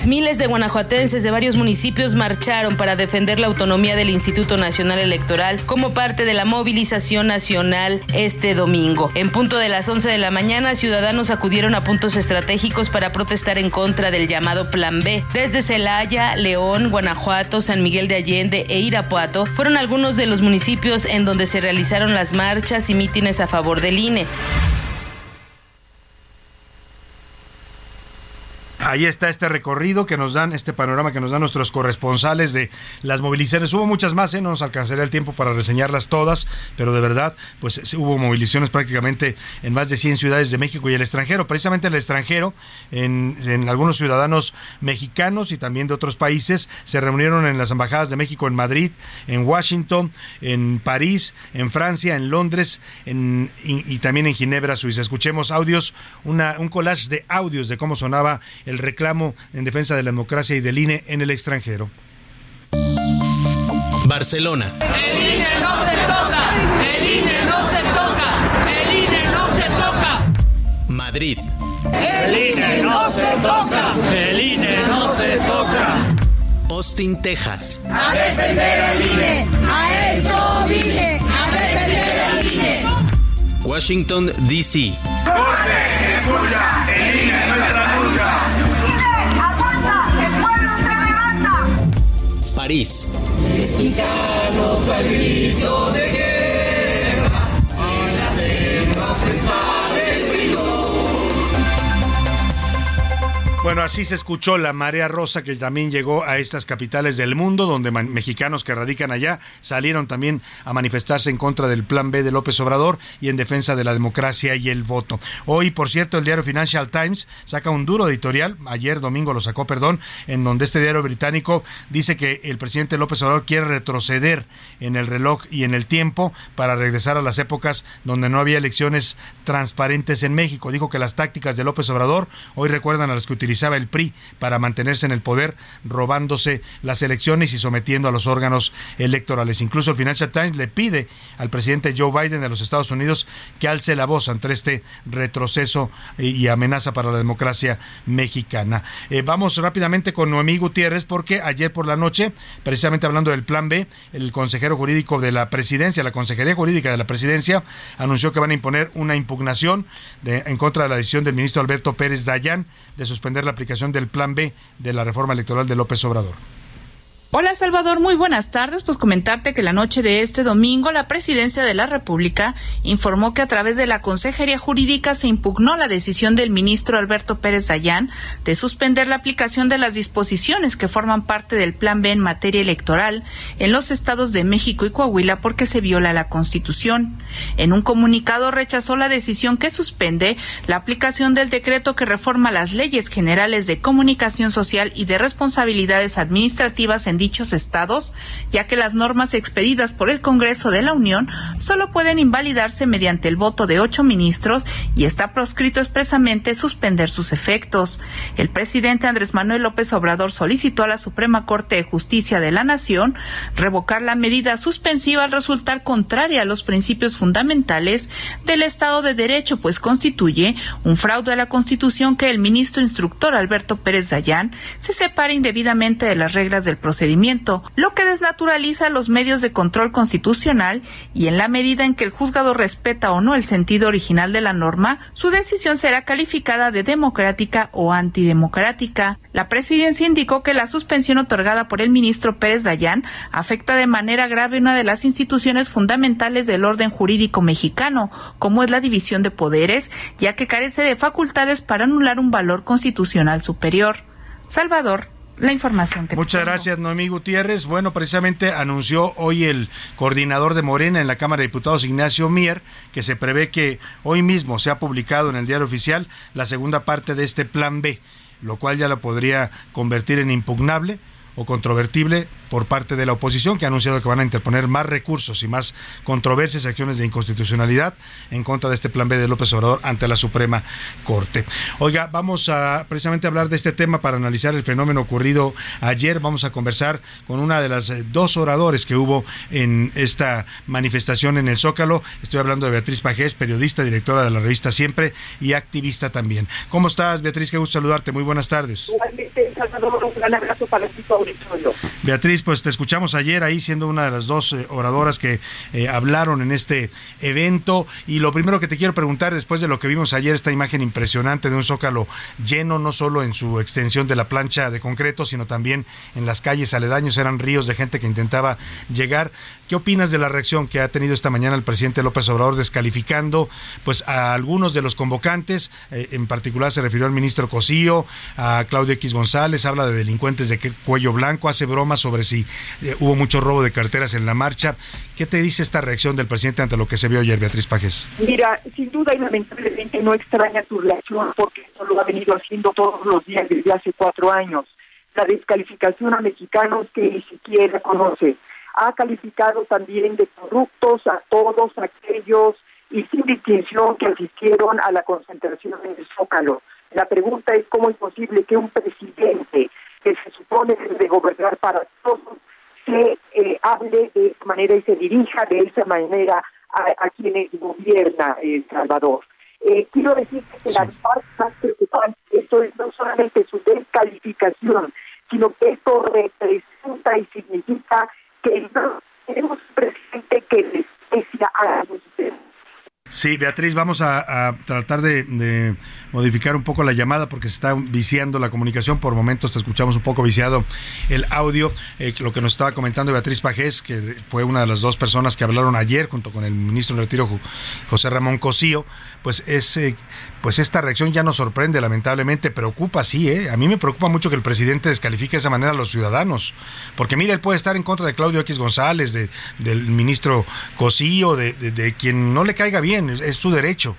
Miles de guanajuatenses de varios municipios marcharon para defender la autonomía del Instituto Nacional Electoral como parte de la movilización nacional este domingo. En punto de las 11 de la mañana, ciudadanos acudieron a puntos estratégicos para protestar en contra del llamado Plan B. Desde Celaya, León, Guanajuato, San Miguel de Allende e Irapuato fueron algunos de los municipios en donde se realizaron las marchas y mítines a favor del INE. Ahí está este recorrido que nos dan, este panorama que nos dan nuestros corresponsales de las movilizaciones. Hubo muchas más, ¿eh? no nos alcanzaría el tiempo para reseñarlas todas, pero de verdad, pues hubo movilizaciones prácticamente en más de 100 ciudades de México y el extranjero. Precisamente en el extranjero, en, algunos ciudadanos mexicanos y también de otros países, se reunieron en las embajadas de México en Madrid, en Washington, en París, en Francia, en Londres y, también en Ginebra, Suiza. Escuchemos audios, un collage de audios de cómo sonaba el reclamo en defensa de la democracia y del INE en el extranjero. Barcelona. El INE no se toca, el INE no se toca, el INE no se toca. Madrid. El INE no se toca, el INE no se toca. Austin, Texas. A defender al INE, a eso vine, a defender al INE. Washington, D.C. ¡Corte! ¡Escucha! ¡El París. Mexicanos al Bueno, así se escuchó la marea rosa que también llegó a estas capitales del mundo, donde mexicanos que radican allá salieron también a manifestarse en contra del plan B de López Obrador y en defensa de la democracia y el voto. Hoy, por cierto, el diario Financial Times saca un duro editorial, ayer domingo lo sacó, perdón, en donde este diario británico dice que el presidente López Obrador quiere retroceder en el reloj y en el tiempo para regresar a las épocas donde no había elecciones transparentes en México. Dijo que las tácticas de López Obrador hoy recuerdan a las que utilizó el PRI para mantenerse en el poder, robándose las elecciones y sometiendo a los órganos electorales. Incluso el Financial Times le pide al presidente Joe Biden de los Estados Unidos que alce la voz ante este retroceso y amenaza para la democracia mexicana. Eh, vamos rápidamente con Noemí Gutiérrez porque ayer por la noche, precisamente hablando del Plan B, el consejero jurídico de la presidencia, la Consejería Jurídica de la Presidencia, anunció que van a imponer una impugnación en contra de la decisión del ministro Alberto Pérez Dayán de suspender la aplicación del Plan B de la reforma electoral de López Obrador. Hola Salvador, muy buenas tardes. Pues comentarte que la noche de este domingo la Presidencia de la República informó que a través de la Consejería Jurídica se impugnó la decisión del ministro Alberto Pérez Dayán de suspender la aplicación de las disposiciones que forman parte del Plan B en materia electoral en los estados de México y Coahuila porque se viola la Constitución. En un comunicado rechazó la decisión que suspende la aplicación del decreto que reforma las leyes generales de comunicación social y de responsabilidades administrativas en dichos estados, ya que las normas expedidas por el Congreso de la Unión solo pueden invalidarse mediante el voto de ocho ministros y está proscrito expresamente suspender sus efectos. El presidente Andrés Manuel López Obrador solicitó a la Suprema Corte de Justicia de la Nación revocar la medida suspensiva al resultar contraria a los principios fundamentales del Estado de Derecho, pues constituye un fraude a la Constitución que el ministro instructor Alberto Pérez Dayán se separe indebidamente de las reglas del procedimiento lo que desnaturaliza los medios de control constitucional y en la medida en que el juzgado respeta o no el sentido original de la norma, su decisión será calificada de democrática o antidemocrática. La presidencia indicó que la suspensión otorgada por el ministro Pérez Dayán afecta de manera grave una de las instituciones fundamentales del orden jurídico mexicano, como es la división de poderes, ya que carece de facultades para anular un valor constitucional superior. Salvador la información que Muchas gracias, Noemí Gutiérrez. Bueno, precisamente anunció hoy el coordinador de Morena en la Cámara de Diputados, Ignacio Mier, que se prevé que hoy mismo se ha publicado en el diario oficial la segunda parte de este plan B, lo cual ya lo podría convertir en impugnable o controvertible por parte de la oposición, que ha anunciado que van a interponer más recursos y más controversias y acciones de inconstitucionalidad en contra de este plan B de López Obrador ante la Suprema Corte. Oiga, vamos a precisamente hablar de este tema para analizar el fenómeno ocurrido ayer. Vamos a conversar con una de las eh, dos oradores que hubo en esta manifestación en el Zócalo. Estoy hablando de Beatriz Pajés, periodista, directora de la revista Siempre y activista también. ¿Cómo estás, Beatriz? Qué gusto saludarte. Muy buenas tardes. Igualmente, Salvador, un gran abrazo para ti, Beatriz, pues te escuchamos ayer ahí siendo una de las dos eh, oradoras que eh, hablaron en este evento y lo primero que te quiero preguntar después de lo que vimos ayer, esta imagen impresionante de un zócalo lleno no solo en su extensión de la plancha de concreto, sino también en las calles aledaños, eran ríos de gente que intentaba llegar. ¿Qué opinas de la reacción que ha tenido esta mañana el presidente López Obrador descalificando pues a algunos de los convocantes? Eh, en particular se refirió al ministro Cosío, a Claudio X González, habla de delincuentes de cuello blanco, hace bromas sobre si eh, hubo mucho robo de carteras en la marcha. ¿Qué te dice esta reacción del presidente ante lo que se vio ayer, Beatriz Pajes? Mira, sin duda y lamentablemente no extraña tu reacción porque esto lo ha venido haciendo todos los días desde hace cuatro años. La descalificación a mexicanos que ni siquiera conoce ha calificado también de corruptos a todos aquellos y sin distinción que asistieron a la concentración en el Zócalo. La pregunta es cómo es posible que un presidente que se supone debe gobernar para todos se eh, hable de esa manera y se dirija de esa manera a, quienes gobierna El Salvador. Eh, quiero decir que la parte más preocupante esto es no solamente su descalificación, sino que esto representa y significa tenemos un presidente que desprecia a Sí, Beatriz, vamos a, tratar de, modificar un poco la llamada porque se está viciando la comunicación. Por momentos te escuchamos un poco viciado el audio. Eh, lo que nos estaba comentando Beatriz Pajés, que fue una de las dos personas que hablaron ayer junto con el ministro de Retiro José Ramón Cosío, pues es eh, pues esta reacción ya nos sorprende, lamentablemente, preocupa, sí, ¿eh? A mí me preocupa mucho que el presidente descalifique de esa manera a los ciudadanos, porque mira, él puede estar en contra de Claudio X González, de, del ministro Cosío, de, de, quien no le caiga bien, es, su derecho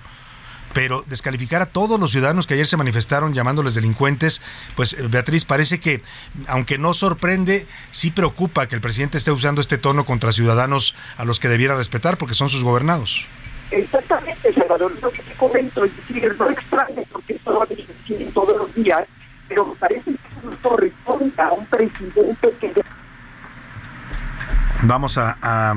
pero descalificar a todos los ciudadanos que ayer se manifestaron llamándoles delincuentes, pues Beatriz, parece que, aunque no sorprende, sí preocupa que el presidente esté usando este tono contra ciudadanos a los que debiera respetar porque son sus gobernados. Exactamente, Salvador, lo que te comento, es decir, no extraño porque esto lo todos los días, pero parece que no corresponde a un presidente que... Vamos a, a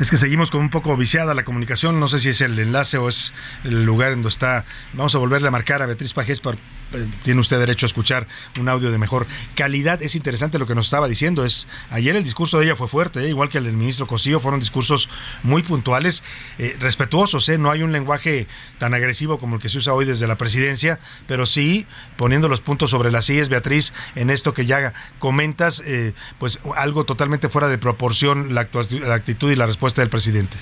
es que seguimos con un poco viciada la comunicación. No sé si es el enlace o es el lugar en donde está. Vamos a volverle a marcar a Beatriz Pajés para tiene usted derecho a escuchar un audio de mejor calidad. Es interesante lo que nos estaba diciendo. Es ayer el discurso de ella fue fuerte, eh, igual que el del ministro Cosío, fueron discursos muy puntuales, eh, respetuosos. No hay un lenguaje tan agresivo como el que se usa hoy desde la presidencia, pero sí poniendo los puntos sobre las sillas, Beatriz, en esto que ya comentas, pues algo totalmente fuera de proporción la, la actitud y la respuesta del presidente.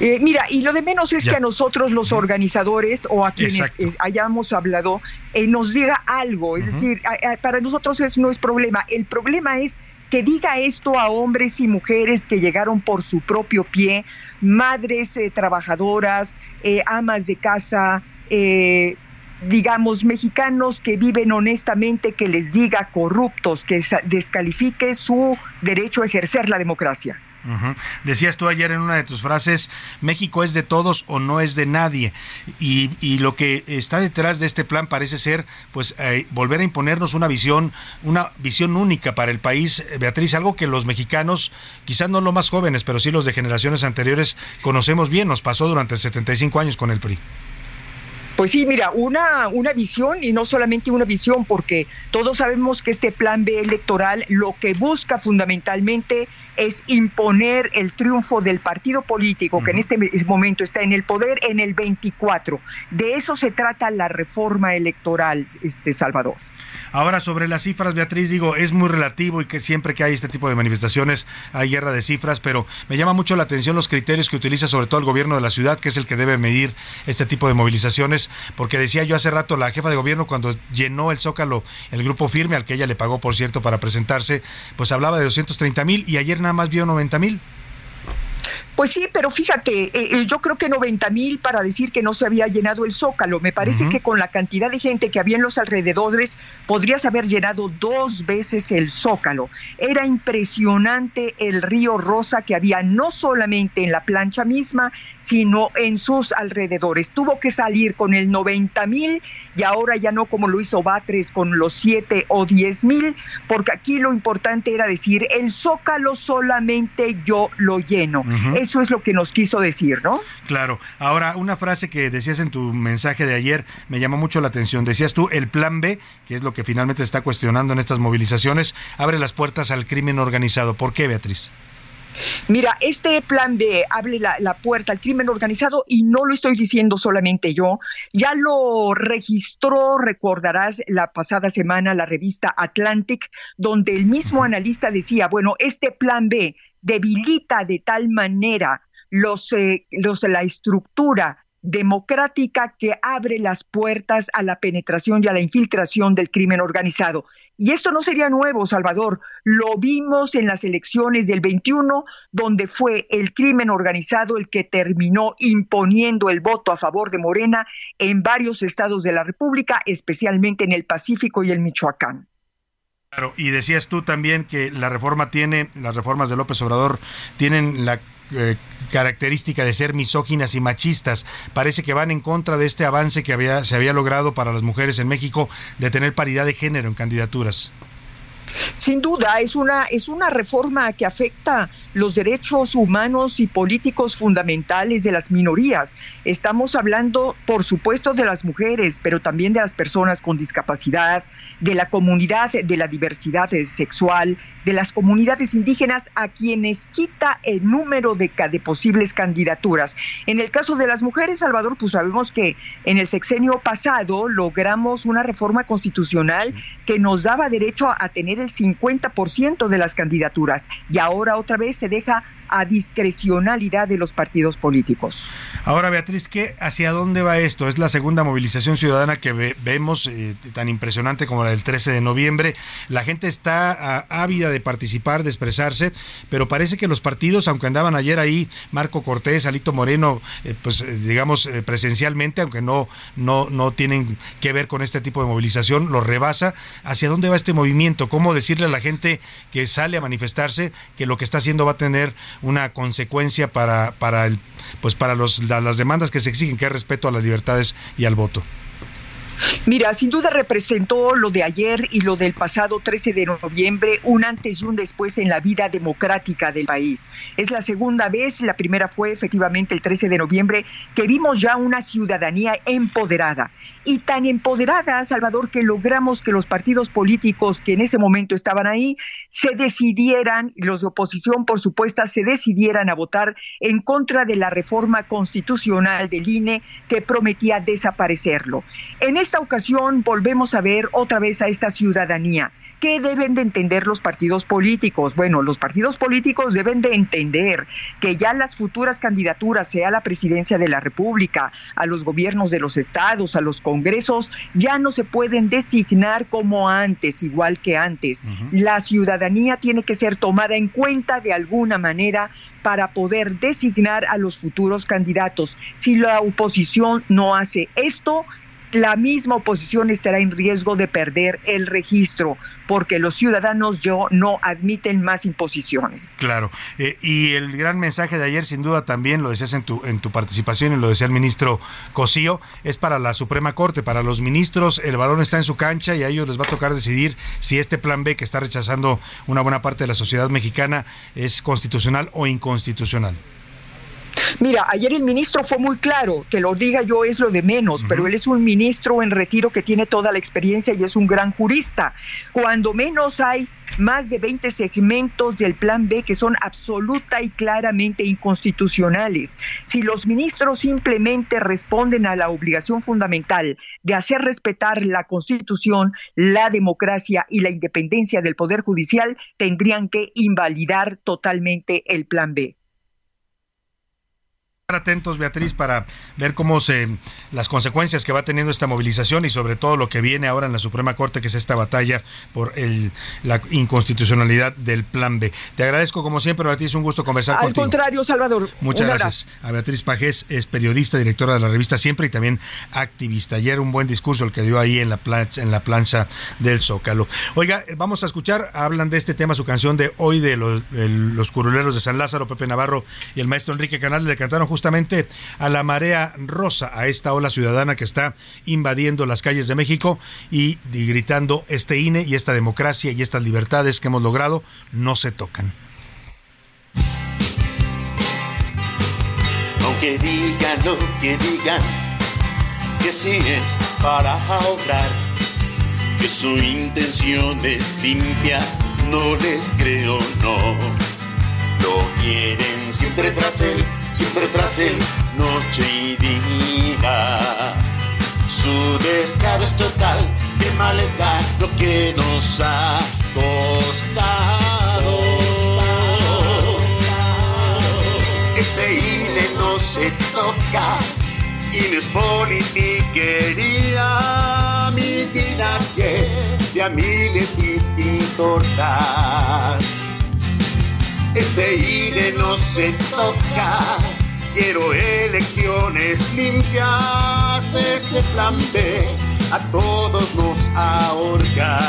Eh, mira, y lo de menos es que a nosotros los organizadores o a quienes eh, hayamos hablado eh, nos diga algo. Es decir, para nosotros eso no es problema. El problema es que diga esto a hombres y mujeres que llegaron por su propio pie, madres trabajadoras, amas de casa, digamos, mexicanos que viven honestamente, que les diga corruptos, que descalifique su derecho a ejercer la democracia. Decías tú ayer en una de tus frases, México es de todos o no es de nadie. Y, y lo que está detrás de este plan parece ser, pues, eh, volver a imponernos una visión, una visión única para el país, Beatriz, algo que los mexicanos, quizás no los más jóvenes, pero sí los de generaciones anteriores, conocemos bien. Nos pasó durante 75 años con el PRI. Pues sí, mira, una, una visión y no solamente una visión, porque todos sabemos que este plan B electoral lo que busca fundamentalmente imponer el triunfo del partido político que en este momento está en el poder en el 24. De eso se trata la reforma electoral, este Salvador. Ahora sobre las cifras, Beatriz, digo, es muy relativo y que siempre que hay este tipo de manifestaciones hay guerra de cifras, pero me llama mucho la atención los criterios que utiliza sobre todo el gobierno de la ciudad, que es el que debe medir este tipo de movilizaciones, porque decía yo hace rato la jefa de gobierno cuando llenó el Zócalo, el grupo firme al que ella le pagó, por cierto, para presentarse, pues hablaba de 230 mil y ayer nada más vio 90 mil. Pues sí, pero fíjate, eh, eh, yo creo que 90 mil para decir que no se había llenado el zócalo. Me parece que con la cantidad de gente que había en los alrededores podrías haber llenado dos veces el zócalo. Era impresionante el río Rosa que había no solamente en la plancha misma, sino en sus alrededores. Tuvo que salir con el 90 mil y ahora ya no como lo hizo Batres con los 7 o 10 mil, porque aquí lo importante era decir, el zócalo solamente yo lo lleno. Eso es lo que nos quiso decir, ¿no? Claro. Ahora, una frase que decías en tu mensaje de ayer me llamó mucho la atención. Decías tú, el plan B, que es lo que finalmente se está cuestionando en estas movilizaciones, abre las puertas al crimen organizado. ¿Por qué, Beatriz? Mira, este plan de abre la, la, puerta al crimen organizado, y no lo estoy diciendo solamente yo, ya lo registró, recordarás, la pasada semana la revista Atlantic, donde el mismo analista decía, bueno, este plan B debilita de tal manera los, eh, los, la estructura democrática que abre las puertas a la penetración y a la infiltración del crimen organizado. Y esto no sería nuevo, Salvador. Lo vimos en las elecciones del 21, donde fue el crimen organizado el que terminó imponiendo el voto a favor de Morena en varios estados de la República, especialmente en el Pacífico y el Michoacán. Claro, y decías tú también que la reforma tiene, las reformas de López Obrador tienen la eh, característica de ser misóginas y machistas. Parece que van en contra de este avance que había, se había logrado para las mujeres en México de tener paridad de género en candidaturas. Sin duda, es una, es una reforma que afecta los derechos humanos y políticos fundamentales de las minorías. Estamos hablando, por supuesto, de las mujeres, pero también de las personas con discapacidad, de la comunidad de la diversidad sexual, de las comunidades indígenas a quienes quita el número de, de posibles candidaturas. En el caso de las mujeres, Salvador, pues sabemos que en el sexenio pasado logramos una reforma constitucional que nos daba derecho a, a tener el 50% de las candidaturas. Y ahora otra vez se deja a discrecionalidad de los partidos políticos. Ahora, Beatriz, ¿qué, ¿hacia dónde va esto? Es la segunda movilización ciudadana que vemos, eh, tan impresionante como la del 13 de noviembre. La gente está ah, ávida de participar, de expresarse, pero parece que los partidos, aunque andaban ayer ahí, Marco Cortés, Alito Moreno, eh, pues eh, digamos presencialmente, aunque no, no, no tienen que ver con este tipo de movilización, lo rebasa. ¿Hacia dónde va este movimiento? ¿Cómo decirle a la gente que sale a manifestarse que lo que está haciendo va a tener una consecuencia para, para, el, pues para los, las demandas que se exigen, que es respeto a las libertades y al voto. Mira, sin duda representó lo de ayer y lo del pasado 13 de noviembre un antes y un después en la vida democrática del país. Es la segunda vez, la primera fue efectivamente el 13 de noviembre, que vimos ya una ciudadanía empoderada. Y tan empoderada, Salvador, que logramos que los partidos políticos que en ese momento estaban ahí se decidieran, los de oposición por supuesto, se decidieran a votar en contra de la reforma constitucional del INE que prometía desaparecerlo. En esta ocasión volvemos a ver otra vez a esta ciudadanía. ¿Qué deben de entender los partidos políticos? Bueno, los partidos políticos deben de entender que ya las futuras candidaturas, sea la presidencia de la República, a los gobiernos de los estados, a los congresos, ya no se pueden designar como antes, igual que antes. La ciudadanía tiene que ser tomada en cuenta de alguna manera para poder designar a los futuros candidatos. Si la oposición no hace esto, la misma oposición estará en riesgo de perder el registro, porque los ciudadanos yo no admiten más imposiciones. Claro, eh, y el gran mensaje de ayer, sin duda también lo decías en tu, en tu participación y lo decía el ministro Cosío, es para la Suprema Corte, para los ministros, el balón está en su cancha y a ellos les va a tocar decidir si este plan B que está rechazando una buena parte de la sociedad mexicana es constitucional o inconstitucional. Mira, ayer el ministro fue muy claro, que lo diga yo es lo de menos, pero él es un ministro en retiro que tiene toda la experiencia y es un gran jurista. Cuando menos hay más de 20 segmentos del Plan B que son absoluta y claramente inconstitucionales. Si los ministros simplemente responden a la obligación fundamental de hacer respetar la Constitución, la democracia y la independencia del Poder Judicial, tendrían que invalidar totalmente el Plan B atentos, Beatriz, para ver cómo se las consecuencias que va teniendo esta movilización y sobre todo lo que viene ahora en la Suprema Corte, que es esta batalla por el, la inconstitucionalidad del Plan B. Te agradezco como siempre, Beatriz, un gusto conversar contigo. Al contrario, Salvador. Muchas gracias. A Beatriz Pajés es periodista, directora de la revista Siempre y también activista. Ayer un buen discurso el que dio ahí en la plancha, en la plancha del Zócalo. Oiga, vamos a escuchar, hablan de este tema, su canción de hoy de los, los curuleros de San Lázaro, Pepe Navarro y el maestro Enrique Canal le cantaron justamente a la marea rosa, a esta ola ciudadana que está invadiendo las calles de México y, gritando este INE y esta democracia y estas libertades que hemos logrado no se tocan. Aunque digan lo que digan, que es para que su intención es limpia, no les creo, no. Lo quieren siempre tras él, siempre tras él, noche y día. Su descaro es total, que mal da lo que nos ha costado. Ese INE no se toca, INE es politiquería, mitin a pie, de a miles y sin tortas. Ese INE no se toca, quiero elecciones limpias, ese plan B a todos nos ahorca.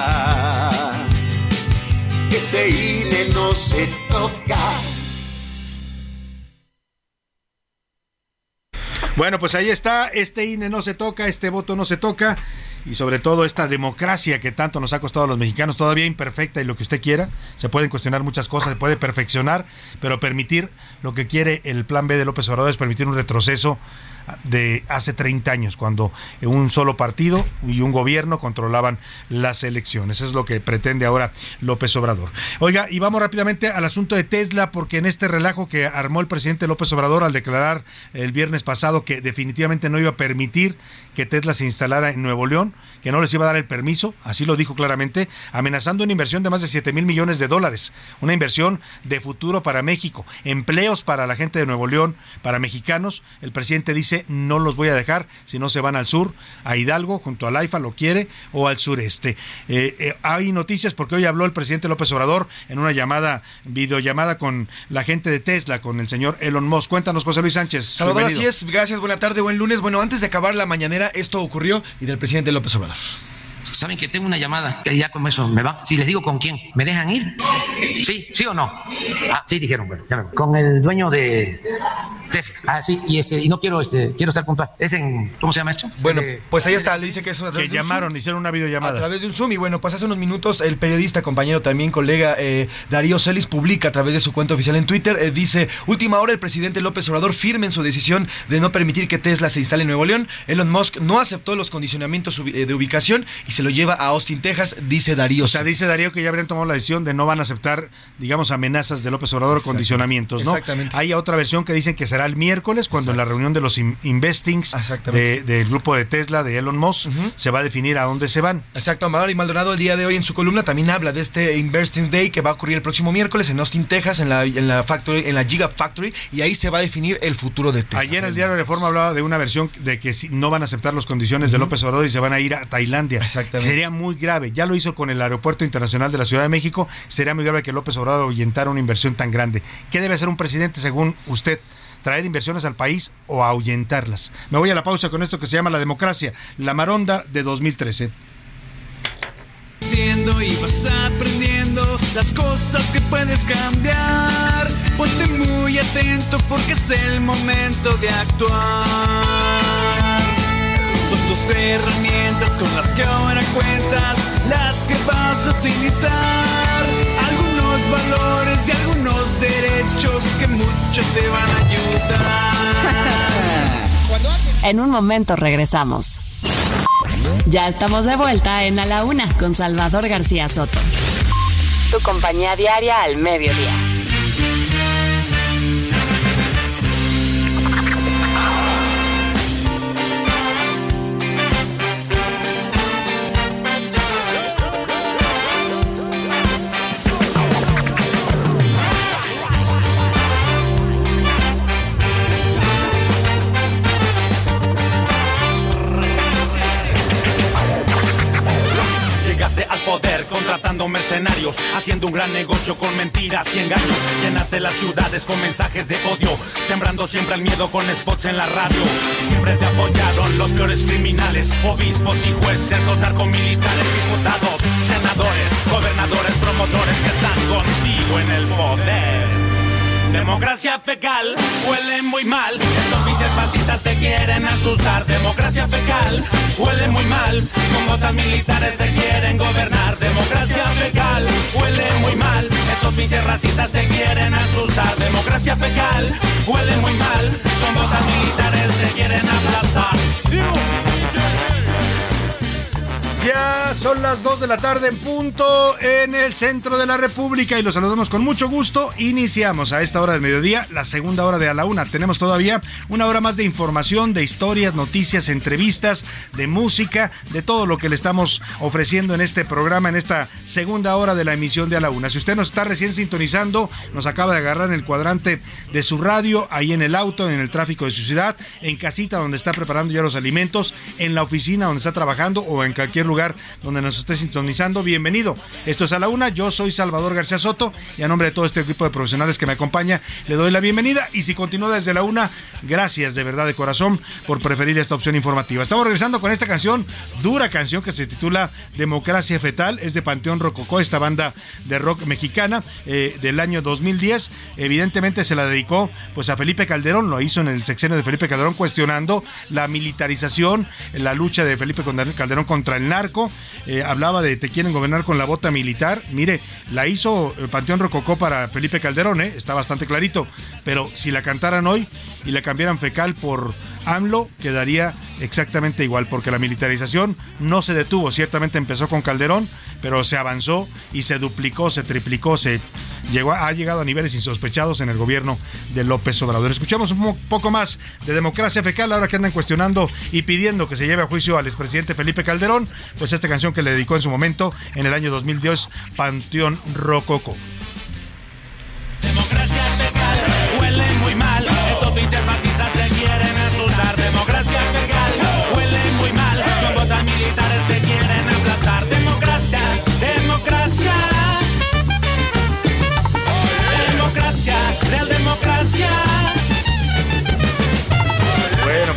Ese INE no se toca. Bueno, pues ahí está, este INE no se toca, este voto no se toca y sobre todo esta democracia que tanto nos ha costado a los mexicanos, todavía imperfecta y lo que usted quiera, se pueden cuestionar muchas cosas, se puede perfeccionar, pero permitir lo que quiere el plan B de López Obrador es permitir un retroceso de hace 30 años, cuando un solo partido y un gobierno controlaban las elecciones. Es lo que pretende ahora López Obrador. Oiga, y vamos rápidamente al asunto de Tesla, porque en este relajo que armó el presidente López Obrador al declarar el viernes pasado que definitivamente no iba a permitir que Tesla se instalara en Nuevo León, que no les iba a dar el permiso, así lo dijo claramente, amenazando una inversión de más de 7 mil millones de dólares, una inversión de futuro para México, empleos para la gente de Nuevo León, para mexicanos. El presidente dice, no los voy a dejar si no se van al sur, a Hidalgo, junto al AIFA, lo quiere, o al sureste. Eh, eh, hay noticias porque hoy habló el presidente López Obrador en una llamada, videollamada con la gente de Tesla, con el señor Elon Musk. Cuéntanos, José Luis Sánchez. Salvador, así Bienvenido. es. Gracias, buena tarde, buen lunes. Bueno, antes de acabar la mañanera, esto ocurrió y del presidente López Obrador. Saben que tengo una llamada, que ya con eso me va. Si les digo con quién, ¿me dejan ir? ¿Sí? ¿Sí o no? Ah, sí, dijeron, bueno, ya me voy. Con el dueño de Tesla. Ah, sí, y, este, y no quiero, este, quiero estar puntual. Es en, ¿cómo se llama esto? Bueno, Eh, pues ahí está, le dice que es a través Que un llamaron, hicieron una A videollamada. través de un Zoom y bueno, pues hace unos minutos el periodista, compañero también, colega eh, Darío Celis publica a través de su cuenta oficial en Twitter, eh, dice, última hora el presidente López Obrador firme en su decisión de no permitir que Tesla se instale en Nuevo León. Elon Musk no aceptó los condicionamientos eh, de ubicación y se lo lleva a Austin, Texas, dice Darío O sea, dice Darío que ya habrían tomado la decisión de no van a aceptar, digamos, amenazas de López Obrador o Exacto. condicionamientos, ¿no? Exactamente. Hay otra versión que dicen que será el miércoles, cuando en la reunión de los in- investings de- del grupo de Tesla, de Elon Musk, se va a definir a dónde se van. Exacto, Amador y Maldonado el día de hoy en su columna también habla de este Investing Day que va a ocurrir el próximo miércoles en Austin, Texas, en la, en la factory, en la Giga Factory, y ahí se va a definir el futuro de Texas. Ayer el diario de Reforma hablaba de una versión de que si- no van a aceptar las condiciones de López Obrador y se van a ir a Tailandia. Exactamente. Sería muy grave. Ya lo hizo con el Aeropuerto Internacional de la Ciudad de México. Sería muy grave que López Obrador ahuyentara una inversión tan grande. ¿Qué debe hacer un presidente según usted? ¿Traer inversiones al país o ahuyentarlas? Me voy a la pausa con esto que se llama La Democracia, la Maronda de 2013. Haciendo y vas aprendiendo las cosas que puedes cambiar. Ponte muy atento porque es el momento de actuar. Son tus herramientas con las que ahora cuentas, las que vas a utilizar. Algunos valores y algunos derechos que mucho te van a ayudar. En un momento regresamos. Ya estamos de vuelta en A la Una con Salvador García Soto. Tu compañía diaria al mediodía. Mercenarios, haciendo un gran negocio con mentiras y engaños. Llenaste las ciudades con mensajes de odio, sembrando siempre el miedo con spots en la radio. Siempre te apoyaron los peores criminales, obispos y jueces, los narcomilitares, diputados, senadores, gobernadores, promotores que están contigo en el poder. Democracia fecal, huele muy mal. Estos pinches fascistas te quieren asustar. Democracia fecal, huele muy mal. Con botas militares te quieren gobernar. Democracia fecal, huele muy mal. Estos pinches racistas te quieren asustar. Democracia fecal, huele muy mal. Con botas militares te quieren aplastar. Ya son las 2 de la tarde en punto en el centro de la República y los saludamos con mucho gusto. Iniciamos a esta hora del mediodía, la segunda hora de a la una. Tenemos todavía una hora más de información, de historias, noticias, entrevistas, de música, de todo lo que le estamos ofreciendo en este programa, en esta segunda hora de la emisión de a la una. Si usted nos está recién sintonizando, nos acaba de agarrar en el cuadrante de su radio, ahí en el auto, en el tráfico de su ciudad, en casita donde está preparando ya los alimentos, en la oficina donde está trabajando o en cualquier lugar donde nos esté sintonizando, bienvenido. Esto es a la una, yo soy Salvador García Soto y a nombre de todo este equipo de profesionales que me acompaña, le doy la bienvenida. Y si continúa desde la una, gracias de verdad de corazón por preferir esta opción informativa. Estamos regresando con esta canción, dura canción que se titula Democracia Fetal, es de Panteón Rococó, esta banda de rock mexicana eh, del año 2010, evidentemente se la dedicó pues a Felipe Calderón, lo hizo en el sexenio de Felipe Calderón cuestionando la militarización, la lucha de Felipe Calderón contra el narco, eh, hablaba de te quieren gobernar con la bota militar, mire, la hizo eh, Panteón Rococó para Felipe Calderón, eh, está bastante clarito, pero si la cantaran hoy y la cambiaran fecal por AMLO, quedaría exactamente igual, porque la militarización no se detuvo, ciertamente empezó con Calderón, pero se avanzó y se duplicó, se triplicó, se llegó, ha llegado a niveles insospechados en el gobierno de López Obrador. Escuchamos un poco más de democracia fecal, ahora que andan cuestionando y pidiendo que se lleve a juicio al expresidente Felipe Calderón, pues esta canción que le dedicó en su momento, en el año 2010, Panteón Rococo.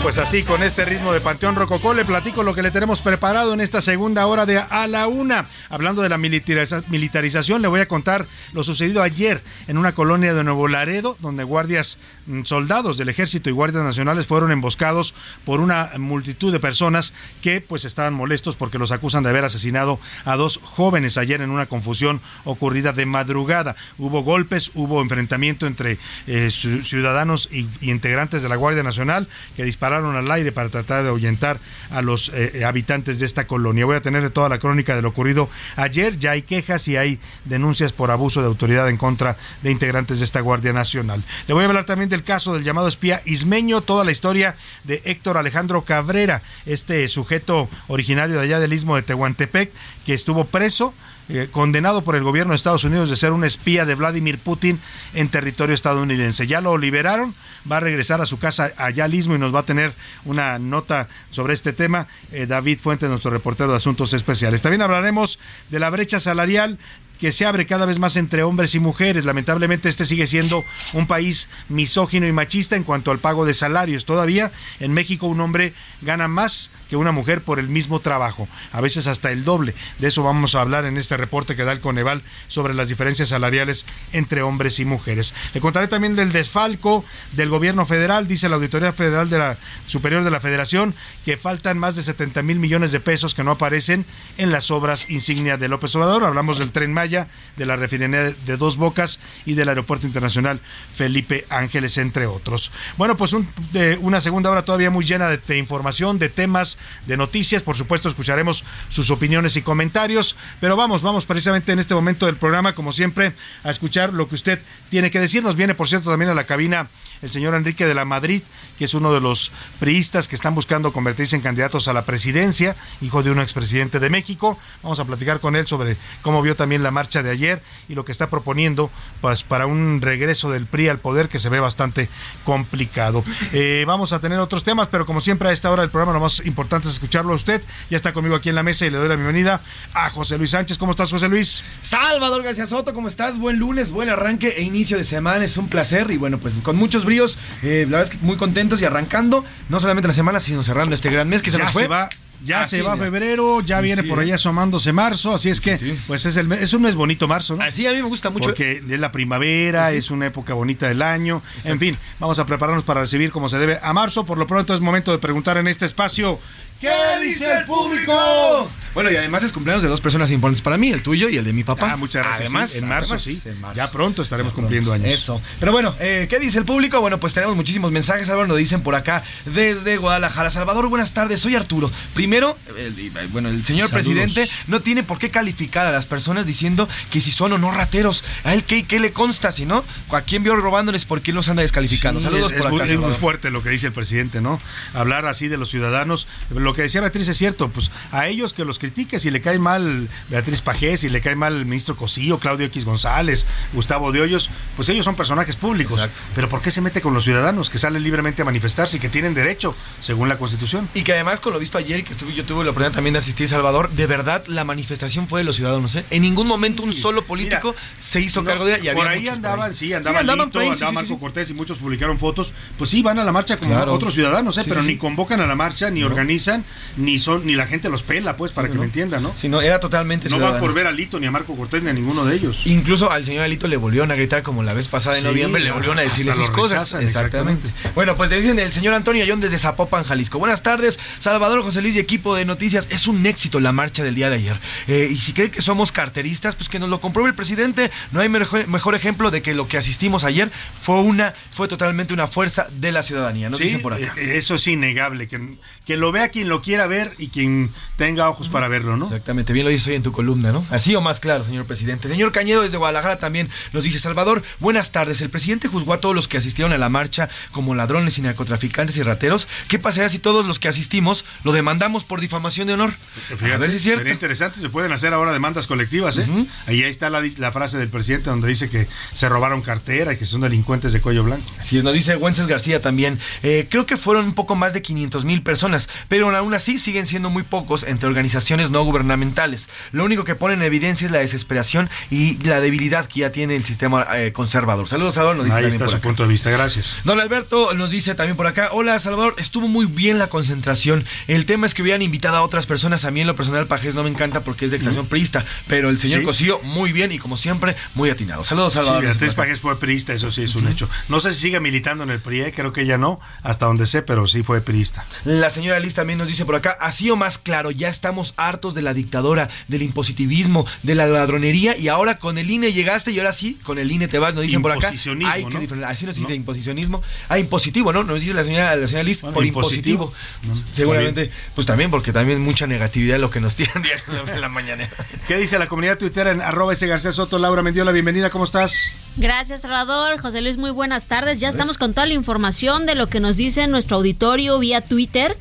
Pues así, con este ritmo de Panteón Rococó, le platico lo que le tenemos preparado en esta segunda hora de A la Una. Hablando de la militariza- militarización, le voy a contar lo sucedido ayer en una colonia de Nuevo Laredo, donde guardias, mm, soldados del ejército y guardias nacionales fueron emboscados por una multitud de personas que pues estaban molestos porque los acusan de haber asesinado a dos jóvenes ayer en una confusión ocurrida de madrugada. Hubo golpes, hubo enfrentamiento entre eh, ci- ciudadanos y, y integrantes de la Guardia Nacional que dispararon al aire para tratar de ahuyentar a los eh, habitantes de esta colonia. Voy a tener toda la crónica de lo ocurrido ayer. Ya hay quejas y hay denuncias por abuso de autoridad en contra de integrantes de esta Guardia Nacional. Le voy a hablar también del caso del llamado espía ismeño, toda la historia de Héctor Alejandro Cabrera, este sujeto originario de allá del istmo de Tehuantepec, que estuvo preso eh, condenado por el gobierno de Estados Unidos de ser un espía de Vladimir Putin en territorio estadounidense. Ya lo liberaron, va a regresar a su casa allá al istmo y nos va a tener una nota sobre este tema. eh, David Fuentes, nuestro reportero de Asuntos Especiales. También hablaremos de la brecha salarial que se abre cada vez más entre hombres y mujeres. Lamentablemente este sigue siendo un país misógino y machista en cuanto al pago de salarios. Todavía en México un hombre gana más que una mujer por el mismo trabajo, a veces hasta el doble. De eso vamos a hablar en este reporte que da el Coneval sobre las diferencias salariales entre hombres y mujeres. Le contaré también del desfalco del gobierno federal, dice la Auditoría Federal de la Superior de la Federación, que faltan más de 70 mil millones de pesos que no aparecen en las obras insignia de López Obrador. Hablamos del tren Maya, de la refinería de Dos Bocas y del Aeropuerto Internacional Felipe Ángeles, entre otros. Bueno, pues un- de una segunda hora todavía muy llena de, de información, de temas, de noticias. Por supuesto, escucharemos sus opiniones y comentarios. Pero vamos, vamos precisamente en este momento del programa, como siempre, a escuchar lo que usted tiene que decirnos. Viene, por cierto, también a la cabina el señor Enrique de la Madrid, que es uno de los priistas que están buscando convertirse en candidatos a la presidencia, hijo de un expresidente de México. Vamos a platicar con él sobre cómo vio también la marcha de ayer y lo que está proponiendo pues, para un regreso del PRI al poder que se ve bastante complicado. Eh, vamos a tener otros temas, pero como siempre a esta hora del programa lo más importante es escucharlo a usted. Ya está conmigo aquí en la mesa y le doy la bienvenida a José Luis Sánchez. ¿Cómo estás, José Luis? Salvador García Soto, ¿cómo estás? Buen lunes, buen arranque e inicio de semana, es un placer y bueno, pues con muchos bríos, eh, la verdad es que muy contentos y arrancando, no solamente la semana, sino cerrando este gran mes que se ya nos fue. se va. Ya Así, se va febrero, ya viene sí, por ahí asomándose marzo, así es que pues es el es un mes bonito marzo, ¿no? Así a mí me gusta mucho. Porque es la primavera, Sí. es una época bonita del año. Exacto. En fin, vamos a prepararnos para recibir como se debe a marzo. Por lo pronto es momento de preguntar en este espacio. ¿Qué dice el público? Bueno, y además es cumpleaños de dos personas importantes para mí, el tuyo y el de mi papá. Ah, muchas gracias. Además, sí, en marzo, además, sí. en marzo. Ya pronto estaremos cumpliendo años. Eso. Pero bueno, eh, ¿qué dice el público? Bueno, pues tenemos muchísimos mensajes. Álvaro nos dicen por acá desde Guadalajara. Salvador, buenas tardes. Soy Arturo. Primero, el- y, bueno, el señor Saludos. presidente no tiene por qué calificar a las personas diciendo que si son o no rateros. A él, ¿qué, qué le consta? Si no, ¿a quién vio robándoles? ¿Por qué los anda descalificando? Sí, Saludos es, por es muy, acá. es muy fuerte lo que dice el presidente, ¿no? Hablar así de los ciudadanos. Lo que decía Beatriz es cierto, pues a ellos que los critique, si le cae mal Beatriz Pajés, si le cae mal el ministro Cosío, Claudio X González, Gustavo de Hoyos, pues ellos son personajes públicos. Exacto. Pero ¿por qué se mete con los ciudadanos que salen libremente a manifestarse y que tienen derecho, según la Constitución? Y que además, con lo visto ayer, que estuve, yo tuve la oportunidad también de asistir, Salvador, de verdad la manifestación fue de los ciudadanos. ¿eh? En ningún momento un solo político se hizo No, cargo de ella. y había por ahí andaban, sí, andaba andaban Lito, por ahí, sí, andaba sí, Marco sí. Cortés y muchos publicaron fotos. Pues sí, van a la marcha como Claro. otros ciudadanos, ¿eh? Sí, pero sí, ni sí. convocan a la marcha, ni organizan, ni son, ni la gente los pela, pues, para que ¿no? me entiendan, ¿no? Sí, no, era totalmente No van por ver a Lito, ni a Marco Cortés, ni a ninguno de ellos. Incluso al señor Alito le volvieron a gritar como la vez pasada Sí, noviembre, le volvieron a decirle sus lo cosas. rechazan, exactamente. Bueno, pues te dicen el señor Antonio Ayón desde Zapopan, Jalisco. Buenas tardes, Salvador José Luis y equipo de noticias. Es un éxito la marcha del día de ayer. Eh, y si cree que somos carteristas, pues que nos lo compruebe el presidente. No hay mejor, mejor ejemplo de que lo que asistimos ayer fue una, fue totalmente una fuerza de la ciudadanía. Nos Sí, dicen por acá. eh, eso es innegable, que, que lo vea quien lo quiera ver y quien tenga ojos para verlo, ¿no? Exactamente, bien lo dices hoy en tu columna, ¿no? Así o más claro, señor presidente. Señor Cañedo desde Guadalajara también nos dice, Salvador, buenas tardes. El presidente juzgó a todos los que asistieron a la marcha como ladrones y narcotraficantes y rateros. ¿Qué pasaría si todos los que asistimos lo demandamos por difamación de honor? Fíjate, a ver si es cierto. Sería interesante, se pueden hacer ahora demandas colectivas, ¿eh? Ahí, ahí está la, la frase del presidente donde dice que se robaron cartera y que son delincuentes de cuello blanco. Así es, nos dice Wences García también. Eh, creo que fueron un poco más de 500 mil personas, pero aún así siguen siendo muy pocos entre organizaciones no gubernamentales. Lo único que pone en evidencia es la desesperación y la debilidad que ya tiene el sistema eh, conservador. Saludos, Salvador. Nos dice Ahí está por su acá. punto de vista, gracias. Don Alberto nos dice también por acá, hola Salvador, estuvo muy bien la concentración. El tema es que hubieran invitado a otras personas. A mí en lo personal Pajés no me encanta porque es de extracción priista, pero el señor Sí. Cosío muy bien y como siempre muy atinado. Saludos Salvador. Sí, Beatriz. Pajés fue priista, eso sí es un hecho. No sé si sigue militando en el PRI, ¿eh? creo que ella no, hasta donde sé, pero sí fue priista. La señora Liz también nos dice por acá, así o más claro, ya estamos hartos de la dictadura, del impositivismo, de la ladronería y ahora con el INE llegaste y ahora sí, con el INE te vas, nos dicen por acá. Imposicionismo, Hay que ¿no? diferen- así nos dice imposicionismo. Ah, impositivo, ¿no? Nos dice la señora, la señora Liz, Bueno, por impositivo. impositivo. Seguramente, pues también, porque también mucha negatividad lo que nos tiran en la mañana. ¿Qué dice la comunidad tuitera en arroba ese García Soto? Laura Mendiola, bienvenida, ¿cómo estás? Gracias, Salvador. José Luis, muy buenas tardes. Ya estamos con toda la información de lo que nos dice nuestro auditorio vía Twitter.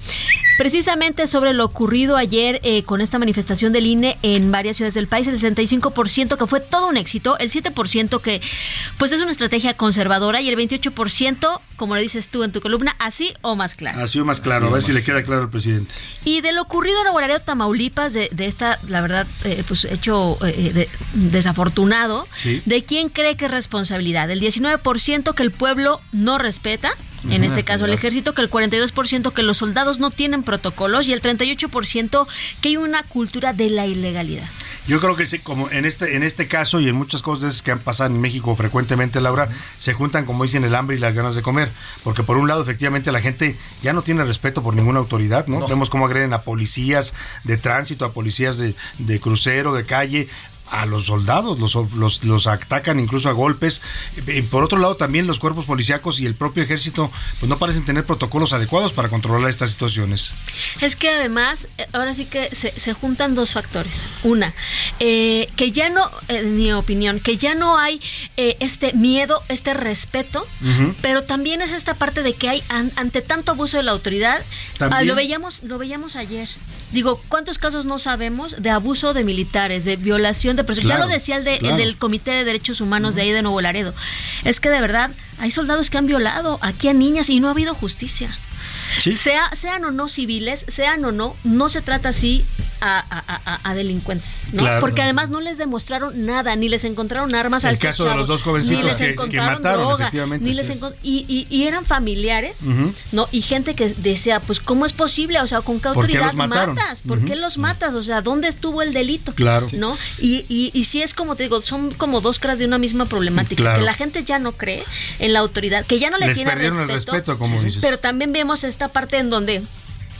Precisamente sobre lo ocurrido ayer eh, con esta manifestación del INE en varias ciudades del país, el 65% que fue todo un éxito, el 7% que pues es una estrategia conservadora y el 28%, como lo dices tú en tu columna, así o más claro. Ha sido más claro, a ver si le queda claro al presidente. Y de lo ocurrido en Laredo, Tamaulipas, de, de esta, la verdad, eh, pues hecho eh, de- desafortunado, Sí. ¿de quién cree que es responsabilidad? El 19% que el pueblo no respeta, en este caso el ejército, que el 42% que los soldados no tienen protocolos y el 38% que hay una cultura de la ilegalidad. Yo creo que sí, como en este, en este caso y en muchas cosas que han pasado en México frecuentemente, Laura, se juntan, como dicen, el hambre y las ganas de comer. Porque por un lado, efectivamente, la gente ya no tiene respeto por ninguna autoridad, ¿no? Vemos cómo agreden a policías de tránsito, a policías de, de crucero, de calle a los soldados, los, los, los atacan incluso a golpes. Y por otro lado, también los cuerpos policíacos y el propio ejército, pues no parecen tener protocolos adecuados para controlar estas situaciones. Es que además, eh, ahora sí que se, se juntan dos factores. Una, eh, que ya no, eh, en mi opinión, que ya no hay eh, este miedo, este respeto, pero también es esta parte de que hay an- ante tanto abuso de la autoridad, ah, lo veíamos, lo veíamos ayer. Digo, ¿cuántos casos no sabemos de abuso de militares, de violación de personas? ya lo decía el, de, el del Comité de Derechos Humanos de ahí de Nuevo Laredo. Es que de verdad hay soldados que han violado aquí a niñas y no ha habido justicia. Sea, sean o no civiles, sean o no, no se trata así a, a- a- a delincuentes, ¿no? Claro. Porque además no les demostraron nada, ni les encontraron armas a El estos caso de los dos jovencitos ni les que- que encontraron mataron, droga, efectivamente, ni les y, y- y eran familiares. ¿no? Y gente que decía, pues, ¿cómo es posible? O sea, ¿con qué ¿Por qué autoridad matas? ¿Por qué los matas? O sea, ¿dónde estuvo el delito? Claro. ¿No? Y, y, y sí es como te digo, son como dos caras de una misma problemática, Claro. que la gente ya no cree en la autoridad, que ya no le Les tiene el respeto, como dices. pero también vemos esta parte en donde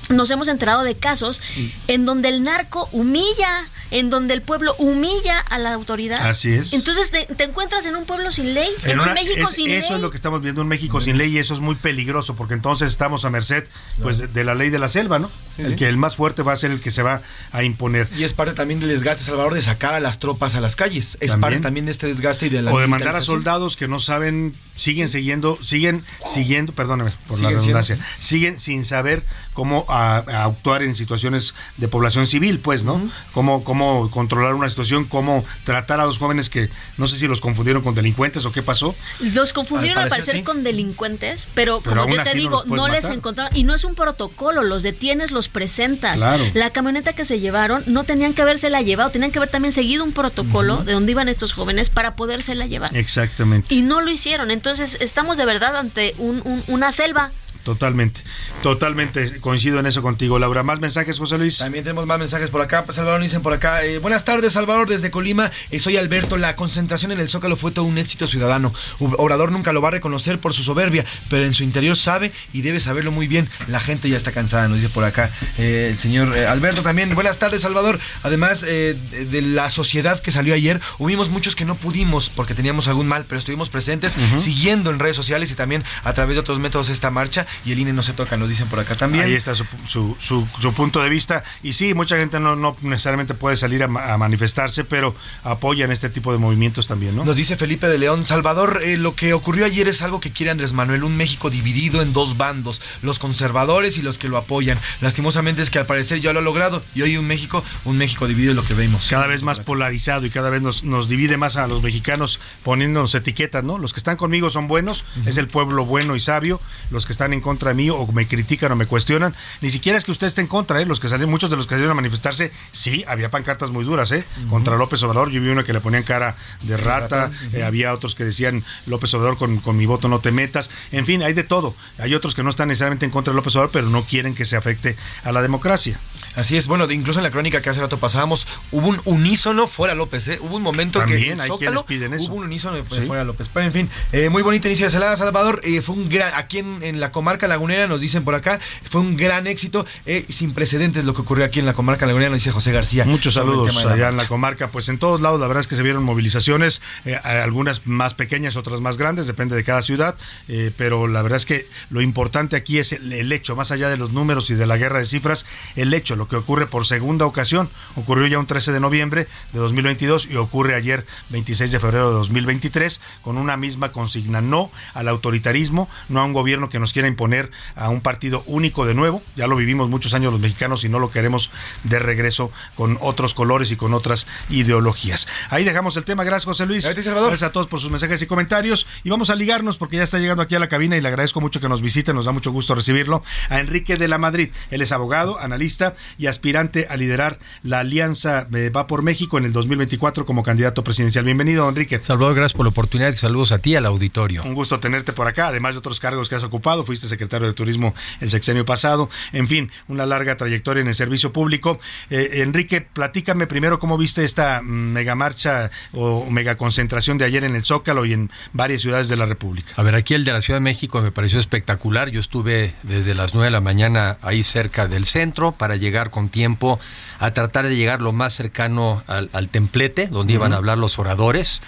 nos hemos enterado de casos en donde el narco humilla, en donde el pueblo humilla a la autoridad. Así es. Entonces te, te encuentras en un pueblo sin ley, en, En un México es- sin eso ley. es lo que estamos viendo, un México sin ley y eso es muy peligroso porque entonces estamos a merced pues de, de la ley de la selva, ¿no? el sí. que el más fuerte va a ser el que se va a imponer. Y es parte también del desgaste, Salvador, de sacar a las tropas a las calles. Es También. parte también de este desgaste y de la o de mandar a soldados que no saben, siguen siguiendo, siguen siguiendo, perdóname por la redundancia, siguen sin saber cómo a- a actuar en situaciones de población civil, pues, ¿no? Cómo, cómo controlar una situación, cómo tratar a dos jóvenes que no sé si los confundieron con delincuentes o qué pasó. Los confundieron Al al parecer, sí. con delincuentes, pero, Pero como yo te no digo, los no, les encontraron. Y no es un protocolo, los detienes, los presentas. Claro. La camioneta que se llevaron no tenían que habérsela llevado, tenían que haber también seguido un protocolo de dónde iban estos jóvenes para podérsela llevar. Exactamente. Y no lo hicieron. Entonces estamos de verdad ante un- un- una selva. Totalmente, totalmente coincido en eso contigo, Laura. Más mensajes, José Luis. También tenemos más mensajes por acá. Salvador dicen por acá. eh, buenas tardes, Salvador, desde Colima. Eh, soy Alberto. La concentración en el Zócalo fue todo un éxito ciudadano. Obrador nunca lo va a reconocer por su soberbia, pero en su interior sabe y debe saberlo muy bien. La gente ya está cansada, nos dice por acá eh, el señor Alberto también. Buenas tardes, Salvador. Además de, la sociedad que salió ayer, hubimos muchos que no pudimos porque teníamos algún mal, pero estuvimos presentes siguiendo en redes sociales y también a través de otros métodos esta marcha y el INE no se toca, nos dicen por acá también. Ahí está su, su, su- su punto de vista. Y sí, mucha gente no, no necesariamente puede salir a, ma- a manifestarse, pero apoyan este tipo de movimientos también, ¿no? Nos dice Felipe de León, Salvador, eh, lo que ocurrió ayer es algo que quiere Andrés Manuel, un México dividido en dos bandos, los conservadores y los que lo apoyan. Lastimosamente es que al parecer ya lo ha logrado y hoy un México, un México dividido es lo que vemos. Cada vez más polarizado y cada vez nos, nos divide más a los mexicanos poniéndonos etiquetas, ¿no? Los que están conmigo son buenos, es el pueblo bueno y sabio. Los que están en contra mí o me critican o me cuestionan. Ni siquiera es que usted esté en contra, ¿eh? Los que salieron, muchos de los que salieron a manifestarse, sí, había pancartas muy duras, ¿eh? Contra López Obrador. Yo vi una que le ponían cara de rata, eh, había otros que decían López Obrador con, con mi voto no te metas. En fin, hay de todo. Hay otros que no están necesariamente en contra de López Obrador, pero no quieren que se afecte a la democracia. Así es, bueno, incluso en la crónica que hace rato pasábamos, hubo un unísono fuera López, ¿eh? Hubo un momento que También en hay Zócalo quienes piden eso. hubo un unísono Sí. fuera López. Pero en fin, eh, muy bonito inicio de Salada Salvador. eh, fue un gran, aquí en, en la comarca lagunera, nos dicen por acá, fue un gran éxito, eh, sin precedentes lo que ocurrió aquí en la comarca lagunera, nos dice José García. Muchos saludos la allá en la comarca. Pues en todos lados, la verdad es que se vieron movilizaciones, eh, algunas más pequeñas, otras más grandes, depende de cada ciudad. eh, pero la verdad es que lo importante aquí es el, el hecho, más allá de los números y de la guerra de cifras, el hecho, lo que ocurre por segunda ocasión. Ocurrió ya un 13 de noviembre de 2022 y ocurre ayer, 26 de febrero de 2023, con una misma consigna: no al autoritarismo, no a un gobierno que nos quiera imponer a un partido único de nuevo. Ya lo vivimos muchos años los mexicanos y no lo queremos de regreso con otros colores y con otras ideologías. Ahí dejamos el tema. Gracias, José Luis. Gracias, Salvador. Gracias a todos por sus mensajes y comentarios. Y vamos a ligarnos porque ya está llegando aquí a la cabina y le agradezco mucho que nos visite. Nos da mucho gusto recibirlo. A Enrique de la Madrid. Él es abogado, analista y aspirante a liderar la Alianza eh, Va por México en el 2024 como candidato presidencial. Bienvenido, Enrique. Salvador, gracias por la oportunidad y saludos a ti al auditorio. Un gusto tenerte por acá, además de otros cargos que has ocupado. Fuiste secretario de Turismo el sexenio pasado. En fin, una larga trayectoria en el servicio público. Eh, Enrique, platícame primero cómo viste esta mega marcha o mega concentración de ayer en el Zócalo y en varias ciudades de la República. A ver, aquí el de la Ciudad de México me pareció espectacular. Yo estuve desde las 9 de la mañana ahí cerca del centro para llegar con tiempo a tratar de llegar lo más cercano al, al templete, donde iban a hablar los oradores.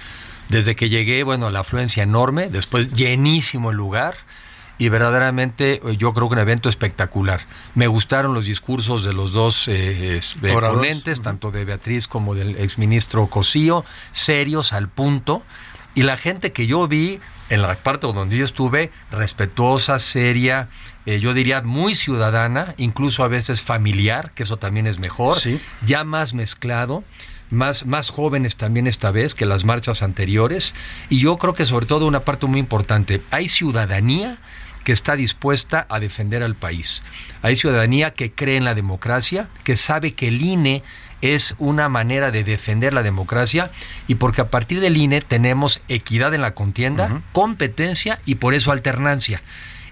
Desde que llegué, bueno, la afluencia enorme, después llenísimo el lugar y verdaderamente eh, yo creo que un evento espectacular. Me gustaron los discursos de los dos eh, eh, ponentes, tanto de Beatriz como del exministro Cosío, serios al punto. Y la gente que yo vi en la parte donde yo estuve, respetuosa, seria, eh, yo diría muy ciudadana, incluso a veces familiar, que eso también es mejor, ya más mezclado. Más, más jóvenes también esta vez que las marchas anteriores. Y yo creo que sobre todo una parte muy importante, hay ciudadanía que está dispuesta a defender al país. Hay ciudadanía que cree en la democracia, que sabe que el INE es una manera de defender la democracia y porque a partir del INE tenemos equidad en la contienda, competencia y por eso alternancia.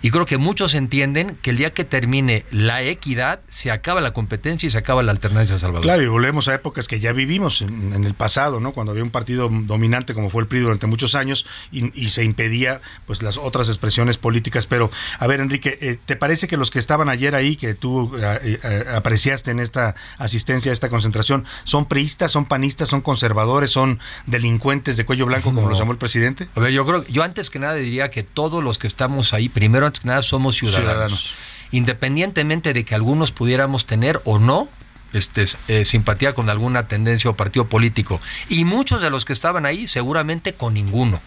Y creo que muchos entienden que el día que termine la equidad, se acaba la competencia y se acaba la alternancia, Salvador. Claro, y volvemos a épocas que ya vivimos en, en el pasado, ¿no? Cuando había un partido dominante como fue el PRI durante muchos años y, y se impedía pues las otras expresiones políticas. Pero, a ver, Enrique, eh, ¿te parece que los que estaban ayer ahí, que tú eh, eh, apreciaste en esta asistencia a esta concentración, son priistas, son panistas, son conservadores, son delincuentes de cuello blanco, como los llamó el presidente? A ver, yo creo, yo antes que nada diría que todos los que estamos ahí, primero antes que nada somos ciudadanos. Ciudadanos. Independientemente de que algunos pudiéramos tener o no este, eh, simpatía con alguna tendencia o partido político. Y muchos de los que estaban ahí seguramente con ninguno.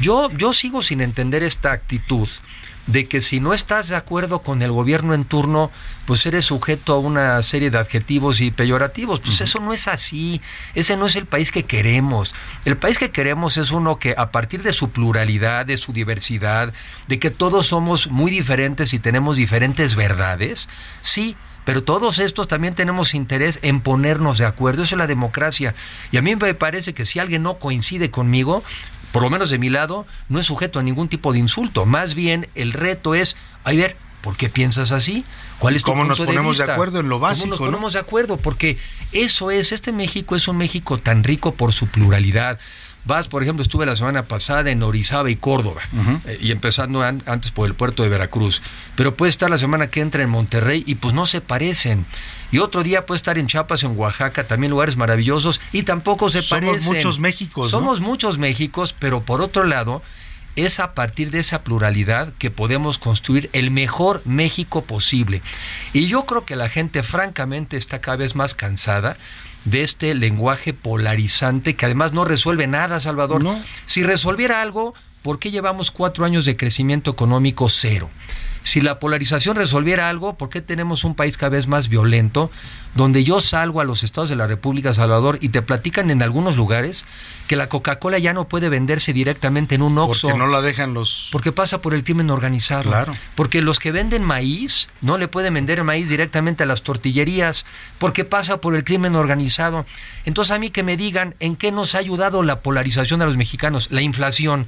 Yo, yo sigo sin entender esta actitud de que si no estás de acuerdo con el gobierno en turno, pues eres sujeto a una serie de adjetivos y peyorativos. Pues eso no es así. Ese no es el país que queremos. El país que queremos es uno que a partir de su pluralidad, de su diversidad, de que todos somos muy diferentes y tenemos diferentes verdades, sí, pero todos estos también tenemos interés en ponernos de acuerdo. Eso es la democracia. Y a mí me parece que si alguien no coincide conmigo, por lo menos de mi lado, no es sujeto a ningún tipo de insulto. Más bien, el reto es, a ver, ¿por qué piensas así? ¿Cuál es tu ¿Cómo nos ponemos de vista? acuerdo en lo básico, ¿Cómo nos no? ponemos de acuerdo? Porque eso es, este México es un México tan rico por su pluralidad. Vas, por ejemplo, estuve la semana pasada en Orizaba y Córdoba, eh, y empezando an- antes por el puerto de Veracruz. Pero puede estar la semana que entra en Monterrey y pues no se parecen. Y otro día puede estar en Chiapas, en Oaxaca, también lugares maravillosos, y tampoco se Somos parecen. muchos Méxicos, ¿no? Somos muchos Méxicos, pero por otro lado, es a partir de esa pluralidad que podemos construir el mejor México posible. Y yo creo que la gente francamente está cada vez más cansada de este lenguaje polarizante que además no resuelve nada, Salvador. Si resolviera algo, ¿por qué llevamos cuatro años de crecimiento económico cero? Si la polarización resolviera algo, ¿por qué tenemos un país cada vez más violento? Donde yo salgo a los estados de la República Salvador y te platican en algunos lugares que la Coca-Cola ya no puede venderse directamente en un Oxxo. Porque no la dejan los... Porque pasa por el crimen organizado. Claro. Porque los que venden maíz no le pueden vender maíz directamente a las tortillerías. Porque pasa por el crimen organizado. Entonces a mí que me digan en qué nos ha ayudado la polarización a los mexicanos. La inflación.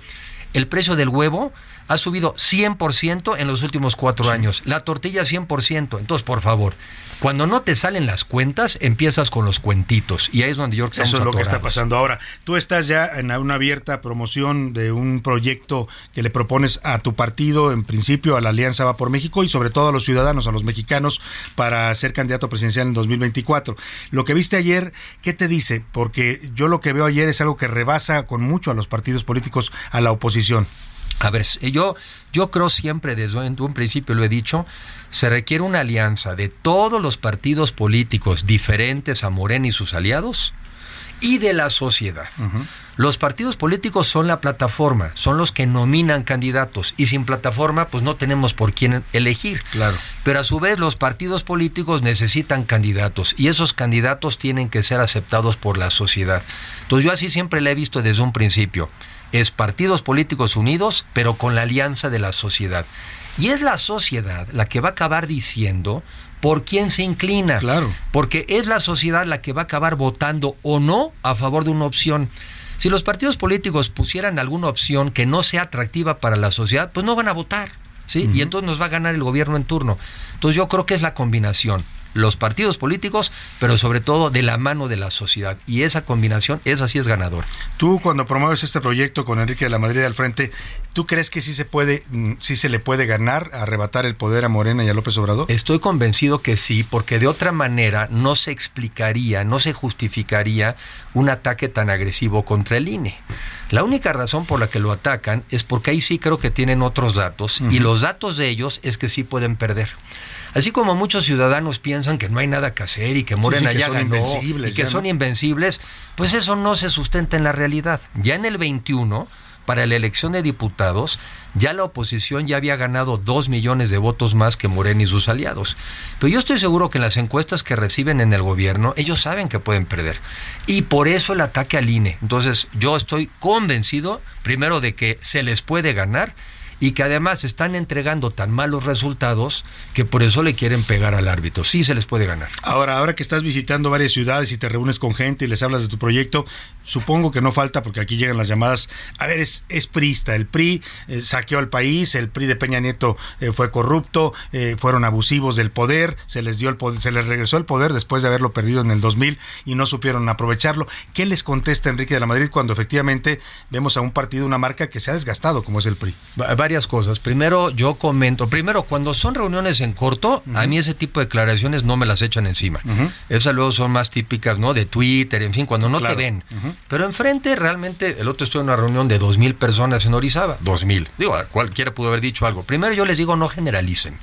El precio del huevo ha subido 100% en los últimos cuatro años. La tortilla 100%. Entonces, por favor, cuando no te salen las cuentas, empiezas con los cuentitos. Y ahí es donde yo creo que Eso es lo que está pasando ahora. Tú estás ya en una abierta promoción de un proyecto que le propones a tu partido, en principio a la Alianza Va por México y sobre todo a los ciudadanos, a los mexicanos, para ser candidato presidencial en 2024. Lo que viste ayer, ¿qué te dice? Porque yo lo que veo ayer es algo que rebasa con mucho a los partidos políticos, a la oposición. A ver, yo, yo creo siempre, desde un principio lo he dicho, se requiere una alianza de todos los partidos políticos diferentes a Morena y sus aliados y de la sociedad. Los partidos políticos son la plataforma, son los que nominan candidatos y sin plataforma pues no tenemos por quién elegir. Claro. Pero a su vez los partidos políticos necesitan candidatos y esos candidatos tienen que ser aceptados por la sociedad. Entonces yo así siempre le he visto desde un principio. Es partidos políticos unidos, pero con la alianza de la sociedad. Y es la sociedad la que va a acabar diciendo por quién se inclina. Claro. Porque es la sociedad la que va a acabar votando o no a favor de una opción. Si los partidos políticos pusieran alguna opción que no sea atractiva para la sociedad, pues no van a votar. ¿sí? Y entonces nos va a ganar el gobierno en turno. Entonces yo creo que es la combinación. Los partidos políticos, pero sobre todo de la mano de la sociedad. Y esa combinación, esa sí es ganador. Tú cuando promueves este proyecto con Enrique de la Madrid al frente, ¿tú crees que sí se puede, mm, sí se le puede ganar, arrebatar el poder a Morena y a López Obrador? Estoy convencido que sí, porque de otra manera no se explicaría, no se justificaría un ataque tan agresivo contra el INE. La única razón por la que lo atacan es porque ahí sí creo que tienen otros datos y los datos de ellos es que sí pueden perder. Así como muchos ciudadanos piensan que no hay nada que hacer y que Morena sí, que ya ganó invencibles y que ya, son ¿no? invencibles, pues eso no se sustenta en la realidad. Ya en el 21, para la elección de diputados, ya la oposición ya había ganado dos millones de votos más que Morena y sus aliados. Pero yo estoy seguro que en las encuestas que reciben en el gobierno, ellos saben que pueden perder. Y por eso el ataque al INE. Entonces, yo estoy convencido, primero, de que se les puede ganar y que además están entregando tan malos resultados que por eso le quieren pegar al árbitro. Sí se les puede ganar. Ahora, ahora que estás visitando varias ciudades y te reúnes con gente y les hablas de tu proyecto, supongo que no falta, porque aquí llegan las llamadas, a ver, es, es priista, el PRI eh, saqueó al país, el PRI de Peña Nieto eh, fue corrupto, eh, fueron abusivos del poder, se les dio el poder, se les regresó el poder después de haberlo perdido en el 2000 y no supieron aprovecharlo. ¿Qué les contesta Enrique de la Madrid cuando efectivamente vemos a un partido, una marca que se ha desgastado como es el PRI? Va- Varias cosas. Primero, yo comento. Primero, cuando son reuniones en corto, a mí ese tipo de declaraciones no me las echan encima. Esas luego son más típicas, ¿no? De Twitter, en fin, cuando no Claro. te ven. Pero enfrente, realmente, el otro estuvo en una reunión de dos mil personas en Orizaba. Dos mil. Digo, cualquiera pudo haber dicho algo. Primero, yo les digo, no generalicen.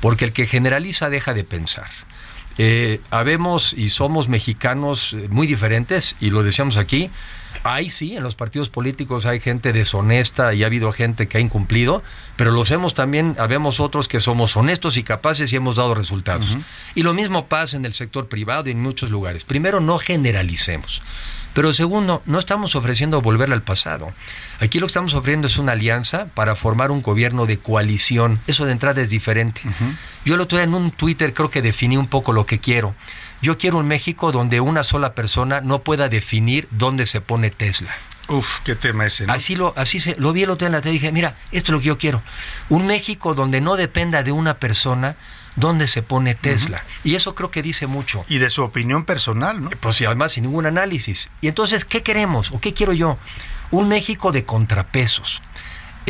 Porque el que generaliza deja de pensar. Eh, habemos y somos mexicanos eh, muy diferentes, y lo decíamos aquí. Hay sí, en los partidos políticos hay gente deshonesta y ha habido gente que ha incumplido, pero los hemos también, habemos otros que somos honestos y capaces y hemos dado resultados. Y lo mismo pasa en el sector privado y en muchos lugares. Primero, no generalicemos. Pero segundo, no estamos ofreciendo volver al pasado. Aquí lo que estamos ofreciendo es una alianza para formar un gobierno de coalición. Eso de entrada es diferente. Yo el otro día en un Twitter creo que definí un poco lo que quiero. Yo quiero un México donde una sola persona no pueda definir dónde se pone Tesla. Uf, qué tema ese, ¿no? Así lo, así se, lo vi el otro día en la tele y dije, mira, esto es lo que yo quiero. Un México donde no dependa de una persona dónde se pone Tesla. Y eso creo que dice mucho. Y de su opinión personal, ¿no? Pues y además sin ningún análisis. Y entonces, ¿qué queremos o qué quiero yo? Un México de contrapesos.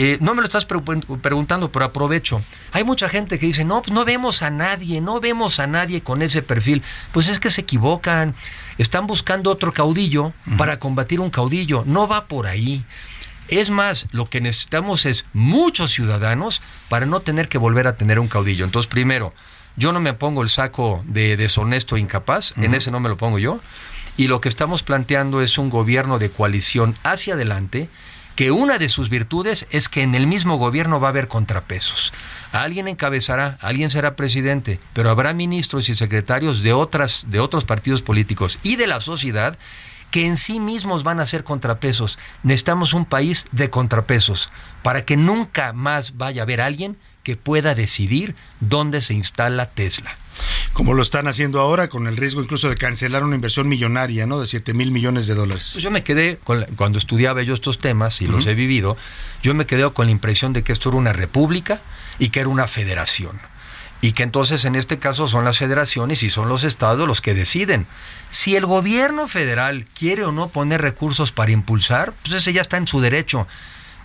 Eh, no me lo estás pregun- preguntando, pero aprovecho. Hay mucha gente que dice, no, pues no vemos a nadie, no vemos a nadie con ese perfil. Pues es que se equivocan. Están buscando otro caudillo para combatir un caudillo. No va por ahí. Es más, lo que necesitamos es muchos ciudadanos para no tener que volver a tener un caudillo. Entonces, primero, yo no me pongo el saco de deshonesto e incapaz, en ese no me lo pongo yo. Y lo que estamos planteando es un gobierno de coalición hacia adelante que una de sus virtudes es que en el mismo gobierno va a haber contrapesos. Alguien encabezará, alguien será presidente, pero habrá ministros y secretarios de otras de otros partidos políticos y de la sociedad que en sí mismos van a ser contrapesos. Necesitamos un país de contrapesos para que nunca más vaya a haber alguien que pueda decidir dónde se instala Tesla. Como lo están haciendo ahora, con el riesgo incluso de cancelar una inversión millonaria, ¿no? De 7 mil millones de dólares. Pues yo me quedé, con la- cuando estudiaba yo estos temas y los he vivido, yo me quedé con la impresión de que esto era una república y que era una federación. Y que entonces en este caso son las federaciones y son los estados los que deciden. Si el gobierno federal quiere o no poner recursos para impulsar, pues ese ya está en su derecho.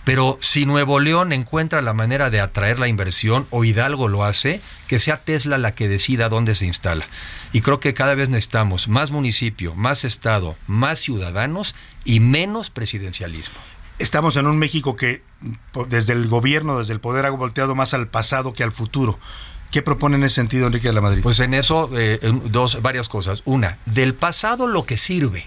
Pero si Nuevo León encuentra la manera de atraer la inversión o Hidalgo lo hace, que sea Tesla la que decida dónde se instala. Y creo que cada vez necesitamos más municipio, más estado, más ciudadanos y menos presidencialismo. Estamos en un México que desde el gobierno, desde el poder ha volteado más al pasado que al futuro. ¿Qué propone en ese sentido Enrique de la Madrid? Pues en eso, eh, dos, varias cosas. Una, del pasado lo que sirve.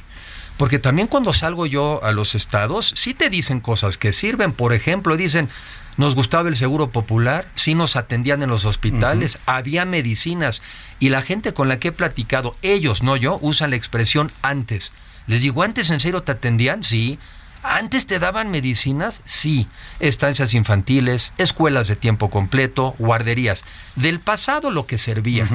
Porque también cuando salgo yo a los estados, sí te dicen cosas que sirven. Por ejemplo, dicen, nos gustaba el seguro popular, sí nos atendían en los hospitales, había medicinas. Y la gente con la que he platicado, ellos, no yo, usan la expresión antes. Les digo, ¿antes en serio te atendían? Sí. ¿Antes te daban medicinas? Sí. Estancias infantiles, escuelas de tiempo completo, guarderías. Del pasado lo que servía.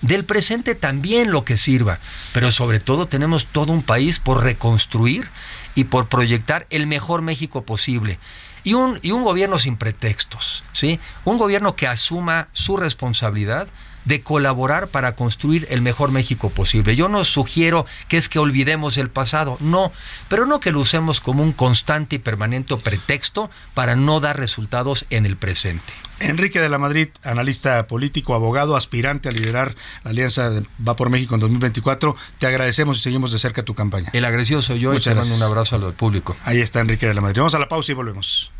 Del presente también lo que sirva. Pero sobre todo tenemos todo un país por reconstruir y por proyectar el mejor México posible. Y un, y un gobierno sin pretextos, ¿sí? Un gobierno que asuma su responsabilidad de colaborar para construir el mejor México posible. Yo no sugiero que es que olvidemos el pasado, no, pero no que lo usemos como un constante y permanente pretexto para no dar resultados en el presente. Enrique de la Madrid, analista político, abogado, aspirante a liderar la Alianza de Va por México en 2024, te agradecemos y seguimos de cerca tu campaña. El agresivo soy yo Muchas y te mando un abrazo al público. Ahí está Enrique de la Madrid. Vamos a la pausa y volvemos.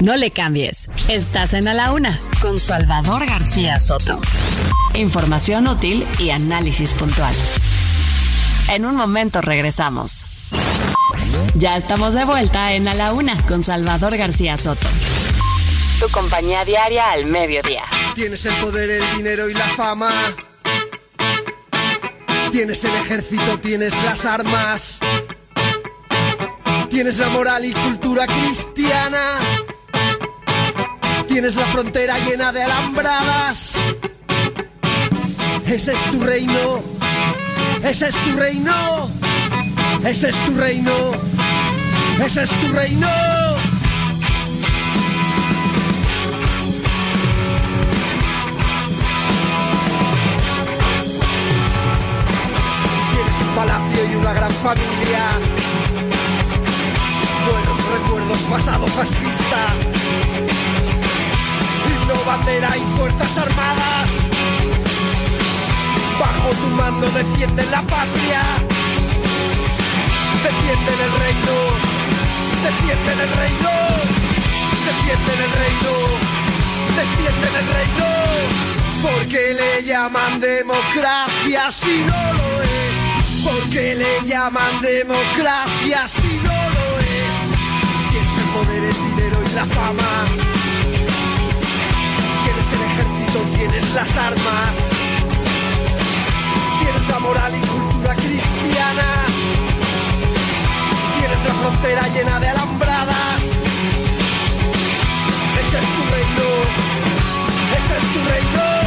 No le cambies. Estás en A la Una con Salvador García Soto. Información útil y análisis puntual. En un momento regresamos. Ya estamos de vuelta en A la Una con Salvador García Soto. Tu compañía diaria al mediodía. Tienes el poder, el dinero y la fama. Tienes el ejército, tienes las armas. Tienes la moral y cultura cristiana. Tienes la frontera llena de alambradas. Ese es tu reino. Ese es tu reino. Ese es tu reino. Ese es tu reino. Gran familia. Buenos recuerdos, pasado fascista. Himno, bandera y fuerzas armadas. Bajo tu mando defienden la patria. Defienden el reino. Defienden el reino. Defienden el reino. Defienden el reino. Porque le llaman democracia si no lo es. Porque le llaman democracia si no lo es. Tienes el poder, el dinero y la fama. Tienes el ejército, tienes las armas. Tienes la moral y cultura cristiana. Tienes la frontera llena de alambradas. Ese es tu reino. Ese es tu reino.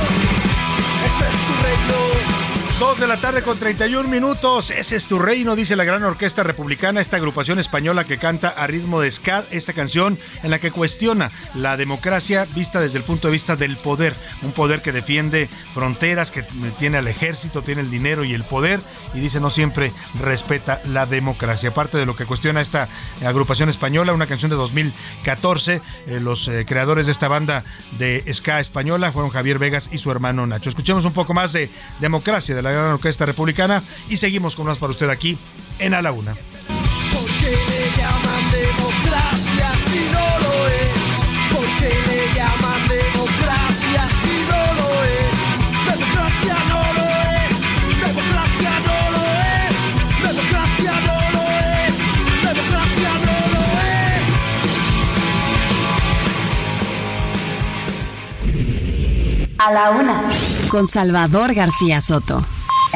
Dos de la tarde con 31 minutos. Ese es tu reino, dice la gran orquesta republicana, esta agrupación española que canta a ritmo de ska, esta canción en la que cuestiona la democracia vista desde el punto de vista del poder. Un poder que defiende fronteras, que tiene al ejército, tiene el dinero y el poder, y dice no siempre respeta la democracia. Aparte de lo que cuestiona esta agrupación española, una canción de 2014, eh, los eh, creadores de esta banda de ska española fueron Javier Vegas y su hermano Nacho. Escuchemos un poco más de democracia de la Gran Orquesta Republicana. Y seguimos con más para usted aquí en A la Una. A la una. Con Salvador García Soto.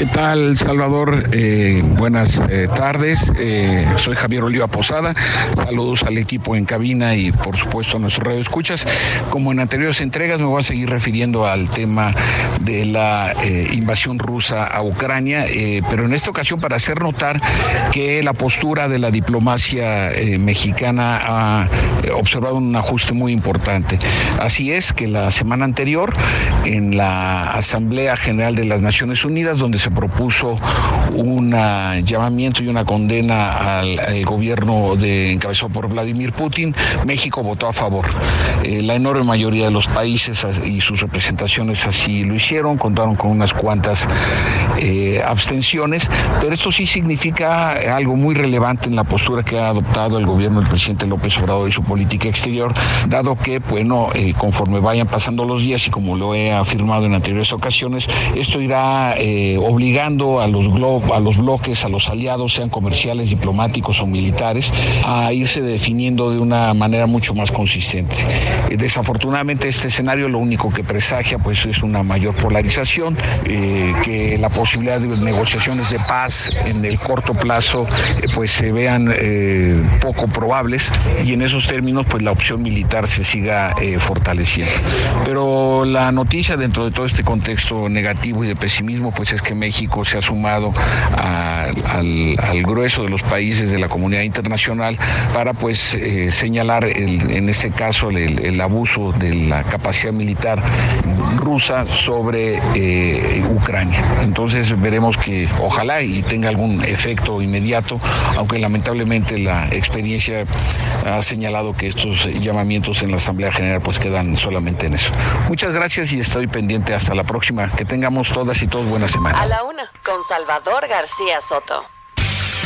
¿Qué tal, Salvador? Eh, buenas eh, tardes. Eh, soy Javier Oliva Posada. Saludos al equipo en cabina y, por supuesto, a nuestros radioescuchas. Como en anteriores entregas, me voy a seguir refiriendo al tema de la invasión rusa a Ucrania, pero en esta ocasión para hacer notar que la postura de la diplomacia mexicana ha observado un ajuste muy importante. Así es que la semana anterior, en la Asamblea General de las Naciones Unidas, donde se propuso un llamamiento y una condena al, gobierno de, encabezado por Vladimir Putin, México votó a favor. Eh, la enorme mayoría de los países y sus representaciones así lo hicieron, contaron con unas cuantas eh, abstenciones, pero esto sí significa algo muy relevante en la postura que ha adoptado el gobierno del presidente López Obrador y su política exterior, dado que, bueno, eh, conforme vayan pasando los días y como lo he afirmado en anteriores ocasiones, esto irá obligando a los, a los bloques, a los aliados, sean comerciales, diplomáticos o militares, a irse definiendo de una manera mucho más consistente. Eh, desafortunadamente este escenario lo único que presagia pues es una mayor polarización, eh, que la posibilidad de negociaciones de paz en el corto plazo eh, pues se vean poco probables y en esos términos pues la opción militar se siga fortaleciendo. Pero la noticia dentro de todo este contexto negativo y de pesimismo pues es que México se ha sumado al, grueso de los países de la comunidad internacional para pues eh, señalar en este caso el, abuso de la capacidad militar rusa sobre eh, Ucrania. Entonces veremos que ojalá y tenga algún efecto inmediato, aunque lamentablemente la experiencia ha señalado que estos llamamientos en la Asamblea General pues quedan solamente en eso. Muchas gracias y estoy pendiente hasta la próxima. Que tengamos todas y todos buena semana la una con Salvador García Soto.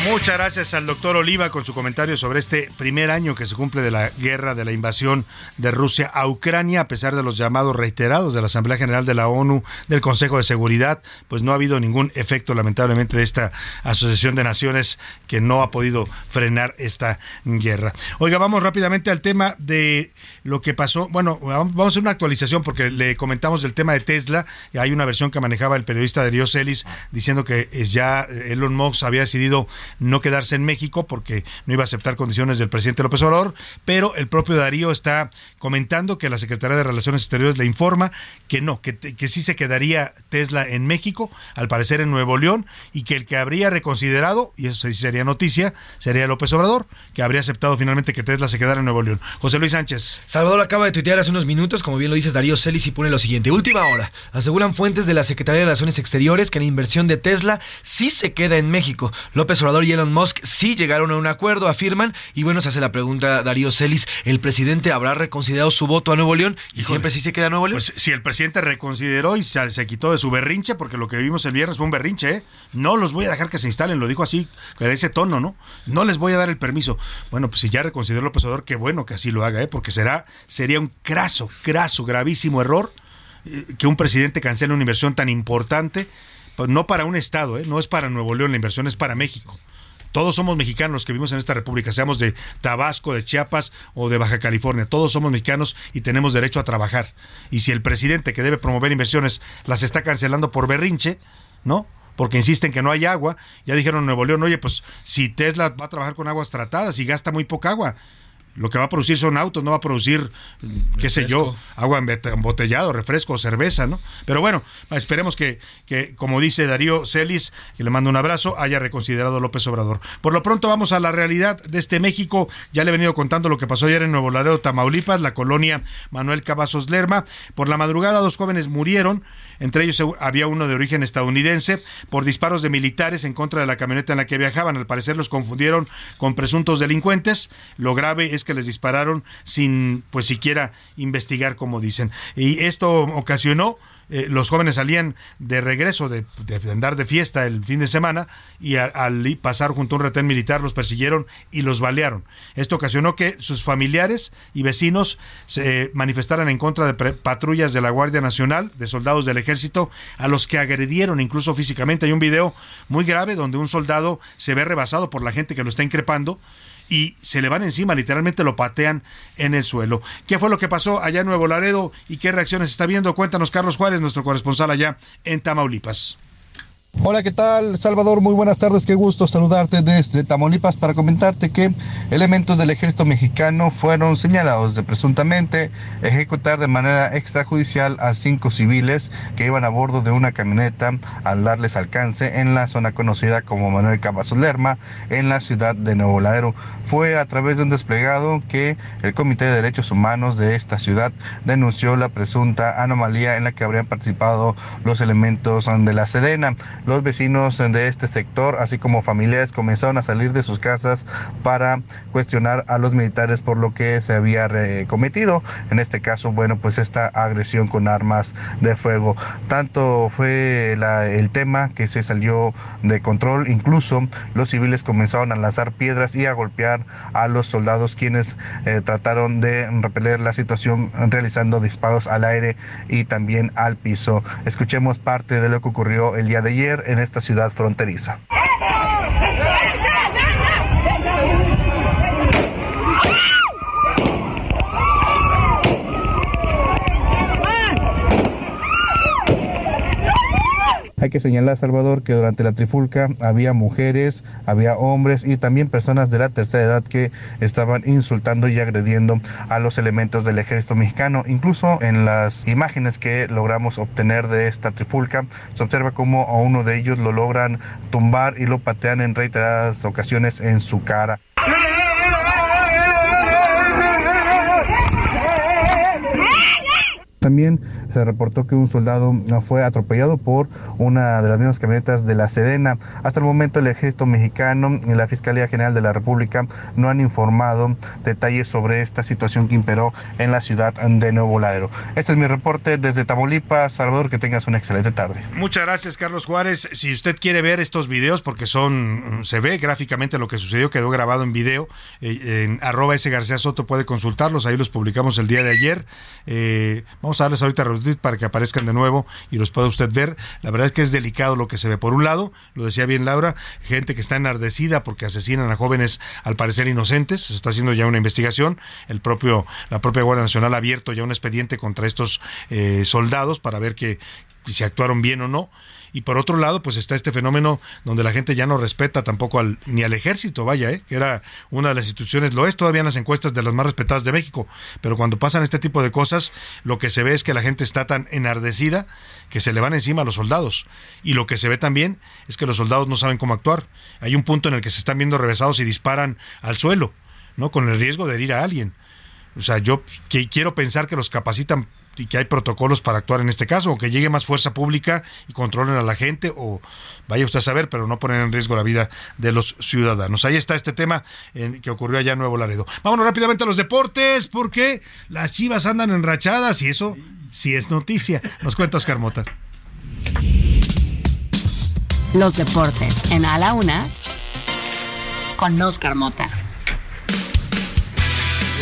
Muchas gracias al doctor Oliva con su comentario sobre este primer año que se cumple de la guerra, de la invasión de Rusia a Ucrania, a pesar de los llamados reiterados de la Asamblea General de la ONU, del Consejo de Seguridad, pues no ha habido ningún efecto lamentablemente de esta Asociación de Naciones que no ha podido frenar esta guerra. Oiga, vamos rápidamente al tema de lo que pasó. Bueno, vamos a hacer una actualización porque le comentamos del tema de Tesla. Hay una versión que manejaba el periodista Darío Celis diciendo que ya Elon Musk había decidido no quedarse en México porque no iba a aceptar condiciones del presidente López Obrador, pero el propio Darío está comentando que la Secretaría de Relaciones Exteriores le informa que no, que, que sí se quedaría Tesla en México, al parecer en Nuevo León, y que el que habría reconsiderado, y eso sí sería noticia, sería López Obrador, que habría aceptado finalmente que Tesla se quedara en Nuevo León. José Luis Sánchez. Salvador acaba de tuitear hace unos minutos, como bien lo dices Darío Celis, y pone lo siguiente. Última hora. Aseguran fuentes de la Secretaría de Relaciones Exteriores que la inversión de Tesla sí se queda en México. López Obrador y Elon Musk sí llegaron a un acuerdo, afirman. Y bueno, se hace la pregunta Darío Celis, ¿el presidente habrá reconsiderado su voto a Nuevo León y siempre sí se queda Nuevo León? Pues si el presidente reconsideró y se, quitó de su berrinche, porque lo que vimos el viernes fue un berrinche, ¿eh? no los voy a dejar que se instalen, lo dijo así, con ese tono, ¿no? No les voy a dar el permiso. Bueno, pues si ya reconsideró López Obrador, qué bueno que así lo haga, ¿eh? porque será, sería un craso, craso, gravísimo error eh, que un presidente cancele una inversión tan importante pues no para un estado, ¿eh? no es para Nuevo León, la inversión es para México. Todos somos mexicanos los que vivimos en esta república, seamos de Tabasco, de Chiapas o de Baja California. Todos somos mexicanos y tenemos derecho a trabajar. Y si el presidente que debe promover inversiones las está cancelando por berrinche, ¿no? porque insisten que no hay agua. Ya dijeron en Nuevo León, oye, pues si Tesla va a trabajar con aguas tratadas y gasta muy poca agua, lo que va a producir son autos, no va a producir, qué sé yo, agua embotellado, refresco, cerveza, ¿no? Pero bueno, esperemos que, que, como dice Darío Celis, que le mando un abrazo, haya reconsiderado López Obrador. Por lo pronto vamos a la realidad de este México. Ya le he venido contando lo que pasó ayer en Nuevo Laredo, Tamaulipas, la colonia Manuel Cavazos Lerma. Por la madrugada dos jóvenes murieron entre ellos había uno de origen estadounidense, por disparos de militares en contra de la camioneta en la que viajaban. Al parecer los confundieron con presuntos delincuentes. Lo grave es que les dispararon sin pues siquiera investigar como dicen. Y esto ocasionó eh, los jóvenes salían de regreso de, andar de fiesta el fin de semana y al pasar junto a un retén militar los persiguieron y los balearon. Esto ocasionó que sus familiares y vecinos se manifestaran en contra de patrullas de la Guardia Nacional, de soldados del ejército, a los que agredieron incluso físicamente. Hay un video muy grave donde un soldado se ve rebasado por la gente que lo está increpando y se le van encima, literalmente lo patean en el suelo. ¿Qué fue lo que pasó allá en Nuevo Laredo y qué reacciones está viendo? Cuéntanos Carlos Juárez, nuestro corresponsal allá en Tamaulipas. Hola, ¿qué tal? Salvador, muy buenas tardes. Qué gusto saludarte desde Tamaulipas para comentarte que elementos del ejército mexicano fueron señalados de presuntamente ejecutar de manera extrajudicial a cinco civiles que iban a bordo de una camioneta al darles alcance en la zona conocida como Manuel Cavazos en la ciudad de Nuevo Laredo. Fue a través de un desplegado que el Comité de Derechos Humanos de esta ciudad denunció la presunta anomalía en la que habrían participado los elementos de la Sedena. Los vecinos de este sector, así como familiares, comenzaron a salir de sus casas para cuestionar a los militares por lo que se había re- cometido. En este caso, bueno, pues esta agresión con armas de fuego. Tanto fue el tema que se salió de control, incluso los civiles comenzaron a lanzar piedras y a golpear a los soldados quienes eh, trataron de repeler la situación realizando disparos al aire y también al piso. Escuchemos parte de lo que ocurrió el día de ayer en esta ciudad fronteriza. Hay que señalar, Salvador, que durante la trifulca había mujeres, había hombres y también personas de la tercera edad que estaban insultando y agrediendo a los elementos del ejército mexicano. Incluso en las imágenes que logramos obtener de esta trifulca, se observa cómo a uno de ellos lo logran tumbar y lo patean en reiteradas ocasiones en su cara. También se reportó que un soldado fue atropellado por una de las mismas camionetas de la Sedena. Hasta el momento el ejército mexicano y la Fiscalía General de la República no han informado detalles sobre esta situación que imperó en la ciudad de Nuevo Laredo. Este es mi reporte desde Tamaulipas. Salvador, que tengas una excelente tarde. Muchas gracias, Carlos Juárez. Si usted quiere ver estos videos, porque son, se ve gráficamente lo que sucedió, quedó grabado en video, eh, en arroba ese García Soto puede consultarlos, ahí los publicamos el día de ayer. Eh, vamos a darles ahorita para que aparezcan de nuevo y los pueda usted ver. La verdad es que es delicado lo que se ve. Por un lado, lo decía bien Laura, gente que está enardecida porque asesinan a jóvenes al parecer inocentes, se está haciendo ya una investigación, el propio, la propia Guardia Nacional ha abierto ya un expediente contra estos eh, soldados para ver que si actuaron bien o no. Y por otro lado, pues está este fenómeno donde la gente ya no respeta tampoco al, ni al ejército, vaya, ¿eh? que era una de las instituciones, lo es todavía en las encuestas de las más respetadas de México, pero cuando pasan este tipo de cosas, lo que se ve es que la gente está tan enardecida que se le van encima a los soldados. Y lo que se ve también es que los soldados no saben cómo actuar. Hay un punto en el que se están viendo revesados y disparan al suelo, ¿no? Con el riesgo de herir a alguien. O sea, yo que quiero pensar que los capacitan y que hay protocolos para actuar en este caso, o que llegue más fuerza pública y controlen a la gente, o vaya usted a saber, pero no poner en riesgo la vida de los ciudadanos. Ahí está este tema en- que ocurrió allá en Nuevo Laredo. Vámonos rápidamente a los deportes, porque las chivas andan enrachadas y eso sí es noticia. Nos cuenta Oscar Mota. Los deportes en A la Una con Oscar Mota.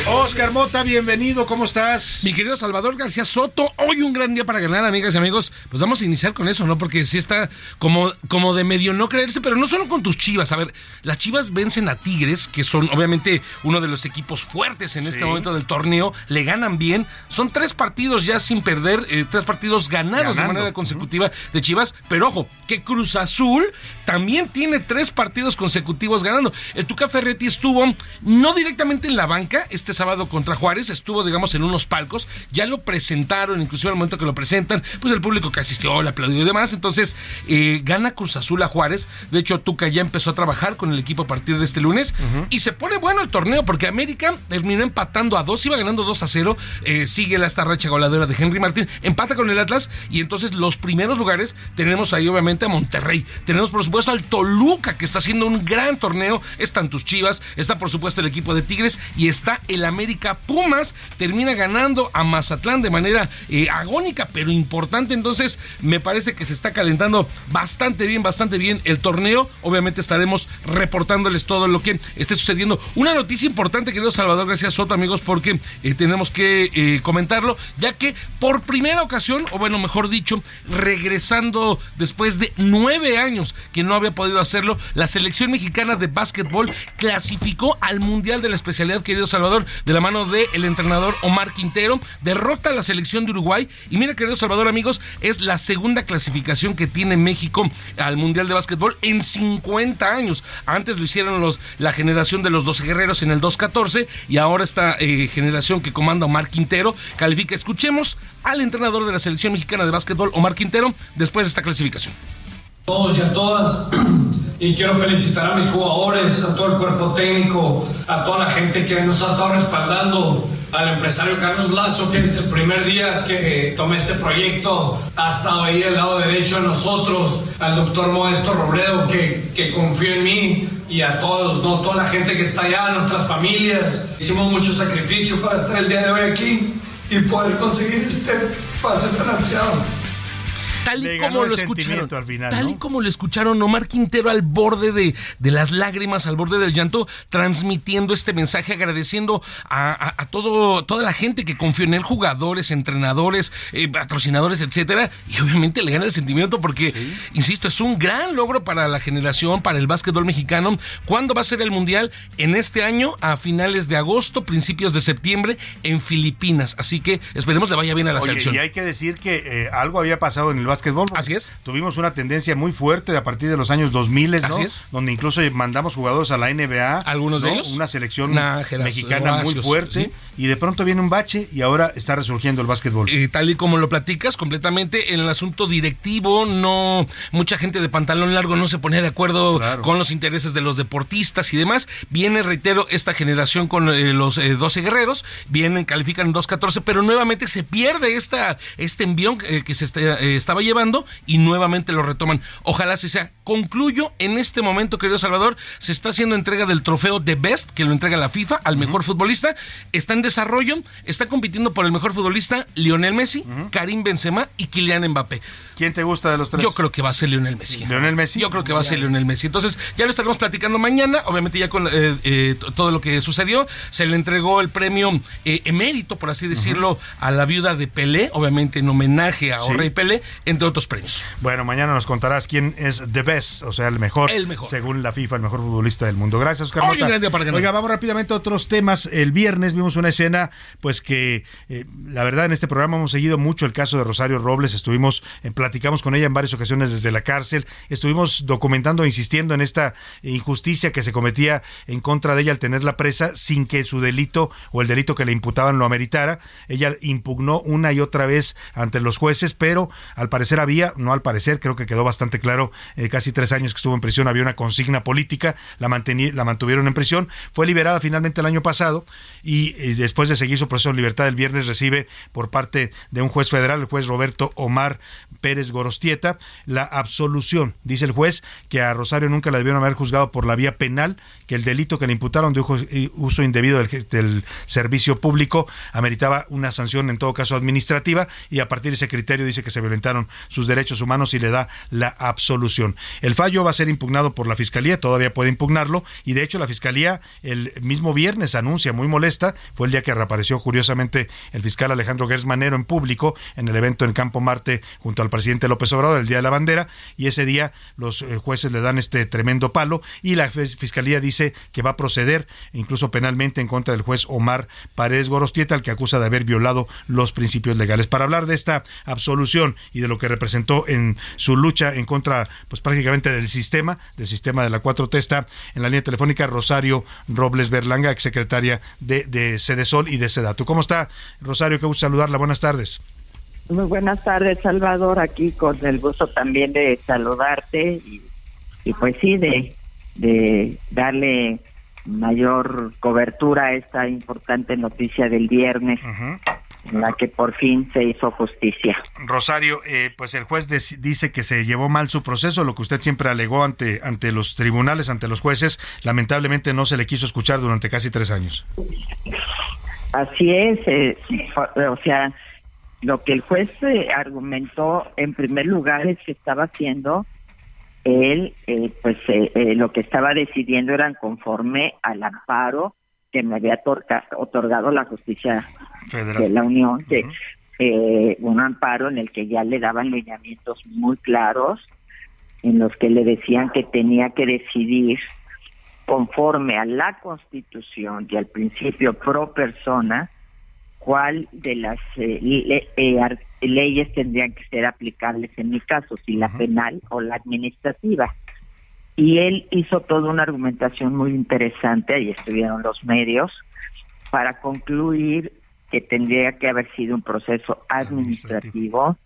Oscar Mota, bienvenido, ¿cómo estás? Mi querido Salvador García Soto, hoy un gran día para ganar, amigas y amigos. Pues vamos a iniciar con eso, ¿no? Porque sí está como, como de medio no creerse, pero no solo con tus chivas. A ver, las chivas vencen a Tigres, que son obviamente uno de los equipos fuertes en este momento del torneo. Le ganan bien. Son tres partidos ya sin perder, eh, tres partidos ganados de manera consecutiva de Chivas. Pero ojo, que Cruz Azul también tiene tres partidos consecutivos ganando. El Tuca Ferretti estuvo no directamente en la banca este sábado contra Juárez, estuvo digamos en unos palcos, ya lo presentaron, inclusive al momento que lo presentan, pues el público que asistió, le aplaudió y demás. Entonces eh, gana Cruz Azul a Juárez. De hecho, Tuca ya empezó a trabajar con el equipo a partir de este lunes y se pone bueno el torneo porque América terminó empatando a dos, iba ganando 2 a 0. eh, sigue la esta racha goleadora de Henry Martín, empata con el Atlas y entonces los primeros lugares tenemos ahí obviamente a Monterrey. Tenemos por supuesto al Toluca que está haciendo un gran torneo. Están tus Chivas, está por supuesto el equipo de Tigres y está el América Pumas termina ganando a Mazatlán de manera eh, agónica, pero importante. Entonces, me parece que se está calentando bastante bien, bastante bien el torneo. Obviamente estaremos reportándoles todo lo que esté sucediendo. Una noticia importante, querido Salvador García Soto, amigos, porque eh, tenemos que eh, comentarlo, ya que por primera ocasión, o bueno, mejor dicho, regresando después de nueve años que no había podido hacerlo, la selección mexicana de básquetbol clasificó al Mundial de la especialidad, querido Salvador, de la mano del entrenador Omar Quintero, derrota a la selección de Uruguay y mira, querido Salvador, amigos, es la segunda clasificación que tiene México al Mundial de Básquetbol en 50 años. Antes lo hicieron los, la generación de los 12 guerreros en el 214 y ahora esta eh, generación que comanda Omar Quintero califica. Escuchemos al entrenador de la selección mexicana de básquetbol, Omar Quintero, después de esta clasificación. Todos y a todas, y quiero felicitar a mis jugadores, a todo el cuerpo técnico, a toda la gente que nos ha estado respaldando, al empresario Carlos Lazo, que desde el primer día que tomé este proyecto ha estado ahí del lado derecho de nosotros, al doctor Modesto Robledo, que, que confió en mí, y a todos, ¿no? toda la gente que está allá, nuestras familias. Hicimos mucho sacrificio para estar el día de hoy aquí y poder conseguir este pase tan tal y como lo escucharon. tal y como lo escucharon, Omar Quintero al borde de, de, las lágrimas, al borde del llanto, transmitiendo este mensaje, agradeciendo a, a, todo, toda la gente que confió en él, jugadores, entrenadores, eh, patrocinadores, etcétera. Y obviamente le gana el sentimiento porque, insisto, es un gran logro para la generación, para el básquetbol mexicano. ¿Cuándo va a ser el Mundial? En este año, a finales de agosto, principios de septiembre, en Filipinas. Así que esperemos le vaya bien a la Oye, selección. Y hay que decir que eh, algo había pasado en el básquetbol. Así es. Tuvimos una tendencia muy fuerte a partir de los años 2000, ¿no? Así es. Donde incluso mandamos jugadores a la NBA. Algunos ¿no? de ellos. Una selección mexicana muy fuerte. ¿sí? Y de pronto viene un bache y ahora está resurgiendo el básquetbol. Y tal y como lo platicas, completamente en el asunto directivo, no mucha gente de pantalón largo no se ponía de acuerdo Claro. con los intereses de los deportistas y demás. Viene, reitero, esta generación con eh, los eh, 12 guerreros, vienen, califican en 2-14, pero nuevamente se pierde esta, este envión eh, que se está- eh, estaba llevando y nuevamente lo retoman. Ojalá se sea. Concluyo en este momento, querido Salvador, se está haciendo entrega del trofeo de Best, que lo entrega la FIFA al mejor futbolista. Está en desarrollo, está compitiendo por el mejor futbolista Lionel Messi, Karim Benzema y Kylian Mbappé. ¿Quién te gusta de los tres? Yo creo que va a ser Lionel Messi. ¿Lionel Messi? Yo creo que va a ser Lionel Messi. Entonces, ya lo estaremos platicando mañana. Obviamente, ya con eh, eh, todo lo que sucedió, se le entregó el premio eh, emérito, por así decirlo, a la viuda de Pelé, obviamente en homenaje a Sí. Rey Pelé, entre otros premios. Bueno, mañana nos contarás quién es the best, o sea, el mejor, El mejor. según la FIFA, el mejor futbolista del mundo. Gracias, Oscar Hoy Mota. para. Oiga, vamos rápidamente a otros temas. El viernes vimos una escena, pues que la verdad en este programa hemos seguido mucho el caso de Rosario Robles. Estuvimos, eh, platicamos con ella en varias ocasiones desde la cárcel. Estuvimos documentando, insistiendo en esta injusticia que se cometía en contra de ella al tenerla presa sin que su delito o el delito que le imputaban lo ameritara. Ella impugnó una y otra vez ante los jueces, pero al parecer había, no al parecer, creo que quedó bastante claro, eh, casi tres años que estuvo en prisión, había una consigna política, la, la mantuvieron en prisión, fue liberada finalmente el año pasado y eh, después de seguir su proceso en libertad el viernes recibe por parte de un juez federal, el juez Roberto Omar Pérez Gorostieta, la absolución. Dice el juez que a Rosario nunca la debieron haber juzgado por la vía penal, que el delito que le imputaron de y uso indebido del, del servicio público ameritaba una sanción en todo caso administrativa y a partir de ese criterio dice que se violentaron sus derechos humanos y le da la absolución. El fallo va a ser impugnado por la Fiscalía, todavía puede impugnarlo y de hecho la Fiscalía el mismo viernes anuncia muy molesta, fue el día que reapareció curiosamente el fiscal Alejandro Gersmanero en público en el evento en Campo Marte junto al presidente López Obrador el día de la bandera y ese día los eh, jueces le dan este tremendo palo y la fis- Fiscalía dice que va a proceder incluso penalmente en contra del juez Omar Paredes Gorostieta al que acusa de haber violado los principios legales. Para hablar de esta absolución y de lo que representó en su lucha en contra pues prácticamente del sistema, del sistema de la 4T está en la línea telefónica Rosario Robles Berlanga, exsecretaria de, de Sedesol y de Sedatu. ¿Cómo está Rosario? Qué gusto saludarla. Buenas tardes. Muy buenas tardes, Salvador, aquí con el gusto también de saludarte y, y pues sí, de, de darle mayor cobertura a esta importante noticia del viernes. en la que por fin se hizo justicia. Rosario, eh, pues el juez dice que se llevó mal su proceso, lo que usted siempre alegó ante, ante los tribunales, ante los jueces, lamentablemente no se le quiso escuchar durante casi tres años. Así es, eh, o sea, lo que el juez eh, argumentó en primer lugar es que estaba haciendo él, eh, pues eh, eh, lo que estaba decidiendo eran conforme al amparo que me había otorga- otorgado la justicia Federal. de la Unión, que, un amparo en el que ya le daban lineamientos muy claros, en los que le decían que tenía que decidir conforme a la Constitución y al principio pro persona, cuál de las eh, le- eh, leyes tendrían que ser aplicables en mi caso, si la penal o la administrativa. Y él hizo toda una argumentación muy interesante, ahí estuvieron los medios, para concluir que tendría que haber sido un proceso administrativo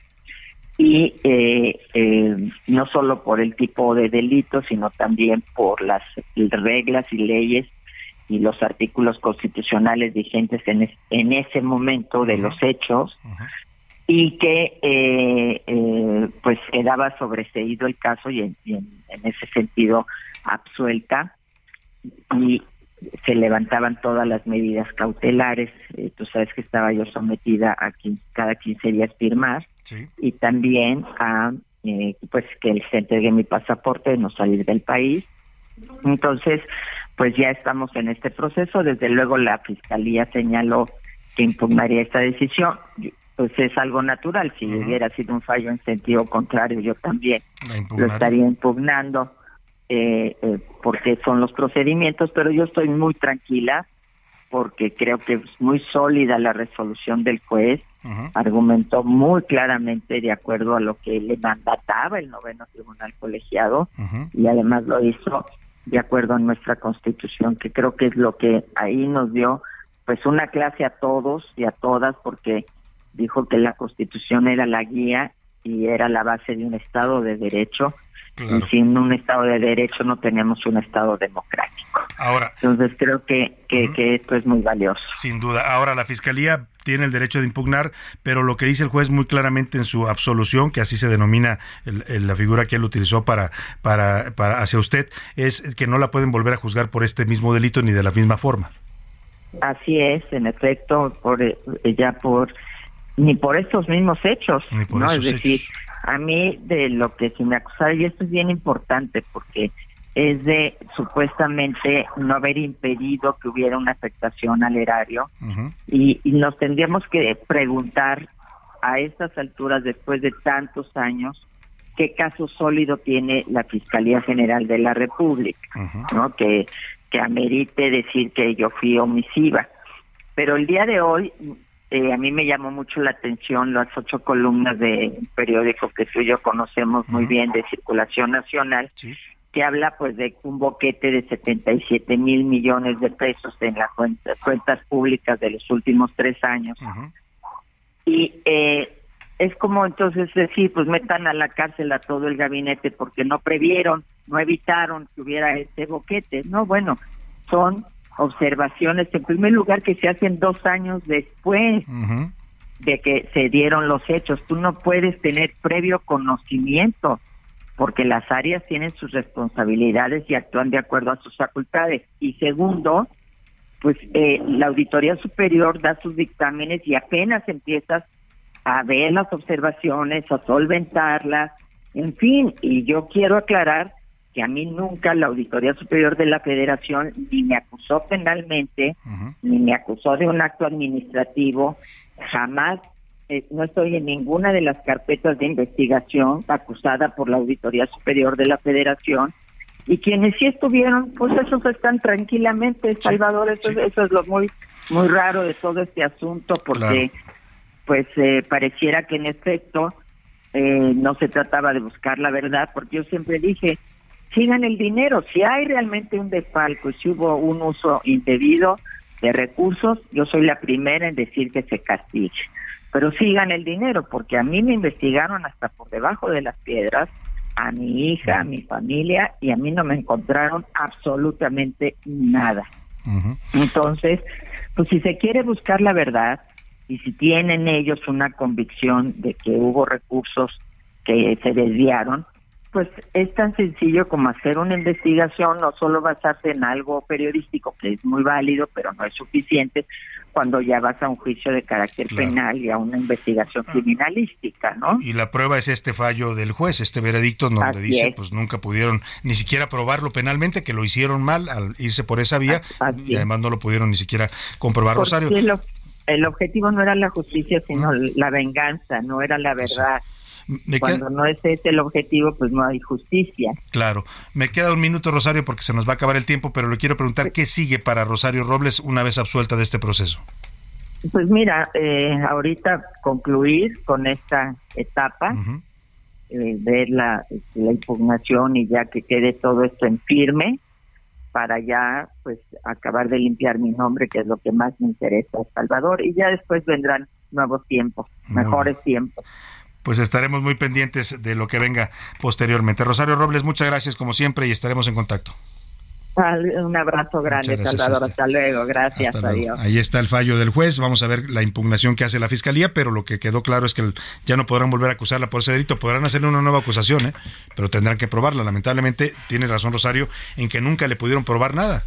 y eh, eh, no solo por el tipo de delito, sino también por las reglas y leyes y los artículos constitucionales vigentes en, es- en ese momento de los hechos y que eh, eh, pues quedaba sobreseído el caso y en, y en- en ese sentido absuelta y se levantaban todas las medidas cautelares. Eh, tú sabes que estaba yo sometida a quin- cada 15 días firmar y también a eh, pues que se entregue mi pasaporte, no salir del país. Entonces, pues ya estamos en este proceso. Desde luego la fiscalía señaló que impugnaría esta decisión. Pues es algo natural. Si hubiera sido un fallo en sentido contrario, yo también lo estaría impugnando eh, eh, porque son los procedimientos, pero yo estoy muy tranquila porque creo que es muy sólida la resolución del juez, argumentó muy claramente de acuerdo a lo que le mandataba el noveno tribunal colegiado y además lo hizo de acuerdo a nuestra constitución, que creo que es lo que ahí nos dio pues una clase a todos y a todas porque dijo que la constitución era la guía y era la base de un estado de derecho y sin un estado de derecho no tenemos un estado democrático. Ahora, Entonces creo que, que, que esto es muy valioso. Sin duda. Ahora, la Fiscalía tiene el derecho de impugnar, pero lo que dice el juez muy claramente en su absolución, que así se denomina el- el- la figura que él utilizó para, para, para hacia usted, es que no la pueden volver a juzgar por este mismo delito ni de la misma forma. Así es, en efecto, por eh, ya por ni por estos mismos hechos, por ¿no? esos es decir, a mí de lo que se me acusaba, y esto es bien importante porque es de supuestamente no haber impedido que hubiera una afectación al erario y, y nos tendríamos que preguntar a estas alturas, después de tantos años, qué caso sólido tiene la Fiscalía General de la República, ¿no? Que, que amerite decir que yo fui omisiva. Pero el día de hoy, eh, a mí me llamó mucho la atención las ocho columnas de un periódico que tú y yo conocemos muy bien, de circulación nacional, que habla pues de un boquete de 77 mil millones de pesos en las cuentas, cuentas públicas de los últimos tres años. Y eh, es como entonces decir, pues metan a la cárcel a todo el gabinete porque no previeron, no evitaron que hubiera este boquete. No, bueno, son observaciones, en primer lugar, que se hacen dos años después de que se dieron los hechos. Tú no puedes tener previo conocimiento porque las áreas tienen sus responsabilidades y actúan de acuerdo a sus facultades. Y segundo, pues eh, la Auditoría Superior da sus dictámenes y apenas empiezas a ver las observaciones, a solventarlas, en fin, y yo quiero aclarar que a mí nunca la Auditoría Superior de la Federación ni me acusó penalmente, ni me acusó de un acto administrativo, jamás eh, no estoy en ninguna de las carpetas de investigación acusada por la Auditoría Superior de la Federación, y quienes sí estuvieron, pues esos están tranquilamente, Salvador, eso, eso es lo muy muy raro de todo este asunto, porque pues eh, pareciera que en efecto eh, no se trataba de buscar la verdad, porque yo siempre dije, sigan el dinero, si hay realmente un desfalco, si hubo un uso indebido de recursos, yo soy la primera en decir que se castigue, pero sigan el dinero, porque a mí me investigaron hasta por debajo de las piedras, a mi hija, a mi familia, y a mí no me encontraron absolutamente nada. Entonces, pues si se quiere buscar la verdad, y si tienen ellos una convicción de que hubo recursos que se desviaron, pues es tan sencillo como hacer una investigación, no solo basarse en algo periodístico, que es muy válido, pero no es suficiente cuando ya vas a un juicio de carácter penal y a una investigación Ah. criminalística, ¿no? Y la prueba es este fallo del juez, este veredicto donde Así dice, es. pues nunca pudieron ni siquiera probarlo penalmente, que lo hicieron mal al irse por esa vía y además no lo pudieron ni siquiera comprobar. Rosario, el objetivo no era la justicia, sino la venganza, no era la verdad. Me queda- Cuando no es ese el objetivo, pues no hay justicia. Claro, me queda un minuto Rosario porque se nos va a acabar el tiempo, pero le quiero preguntar qué sigue para Rosario Robles una vez absuelta de este proceso. Pues mira, eh, ahorita concluir con esta etapa, eh, ver la, la impugnación y ya que quede todo esto en firme, para ya pues acabar de limpiar mi nombre, que es lo que más me interesa, Salvador, y ya después vendrán nuevos tiempos, mejores tiempos. Pues estaremos muy pendientes de lo que venga posteriormente. Rosario Robles, muchas gracias como siempre y estaremos en contacto. Un abrazo grande, gracias, Salvador. hasta- Hasta, luego. Gracias, Hasta luego. adiós. Ahí está el fallo del juez. Vamos a ver la impugnación que hace la fiscalía, pero lo que quedó claro es que ya no podrán volver a acusarla por ese delito. Podrán hacerle una nueva acusación, ¿eh? pero tendrán que probarla. Lamentablemente, tiene razón Rosario en que nunca le pudieron probar nada.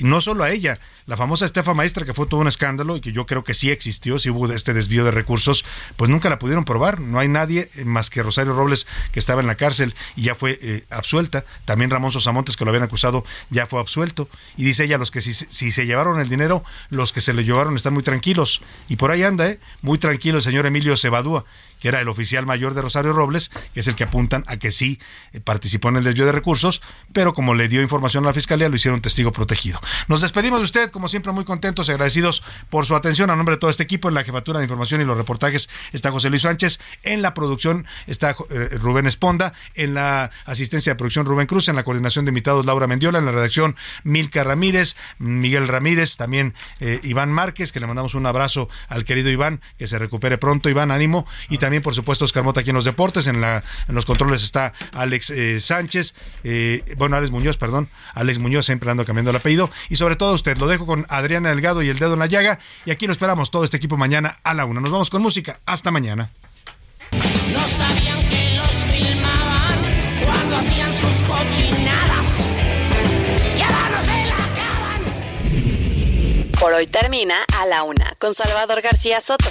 Y no solo a ella, la famosa Estefa Maestra, que fue todo un escándalo y que yo creo que sí existió, sí hubo este desvío de recursos, pues nunca la pudieron probar. No hay nadie eh, más que Rosario Robles, que estaba en la cárcel y ya fue eh, absuelta. También Ramón Sosamontes, que lo habían acusado, ya fue absuelto. Y dice ella, los que si, si se llevaron el dinero, los que se lo llevaron están muy tranquilos. Y por ahí anda, ¿eh? muy tranquilo el señor Emilio Cebadúa que era el oficial mayor de Rosario Robles, que es el que apuntan a que sí eh, participó en el desvío de recursos, pero como le dio información a la fiscalía, lo hicieron testigo protegido. Nos despedimos de usted, como siempre, muy contentos agradecidos por su atención. A nombre de todo este equipo, en la jefatura de información y los reportajes está José Luis Sánchez, en la producción está eh, Rubén Esponda, en la asistencia de producción Rubén Cruz, en la coordinación de invitados Laura Mendiola, en la redacción Milka Ramírez, Miguel Ramírez, también eh, Iván Márquez, que le mandamos un abrazo al querido Iván, que se recupere pronto, Iván, ánimo, y también, por supuesto, Oscar Mota aquí en los deportes, en, la, en los controles está Alex eh, Sánchez, eh, bueno, Alex Muñoz, perdón, Alex Muñoz, siempre ando cambiando el apellido, y sobre todo usted, lo dejo con Adriana Delgado y el dedo en la llaga, y aquí lo esperamos todo este equipo mañana a la una. Nos vamos con música, hasta mañana. No sabían que los filmaban cuando hacían sus cochinadas. Y ahora no se la Por hoy termina A la Una con Salvador García Soto.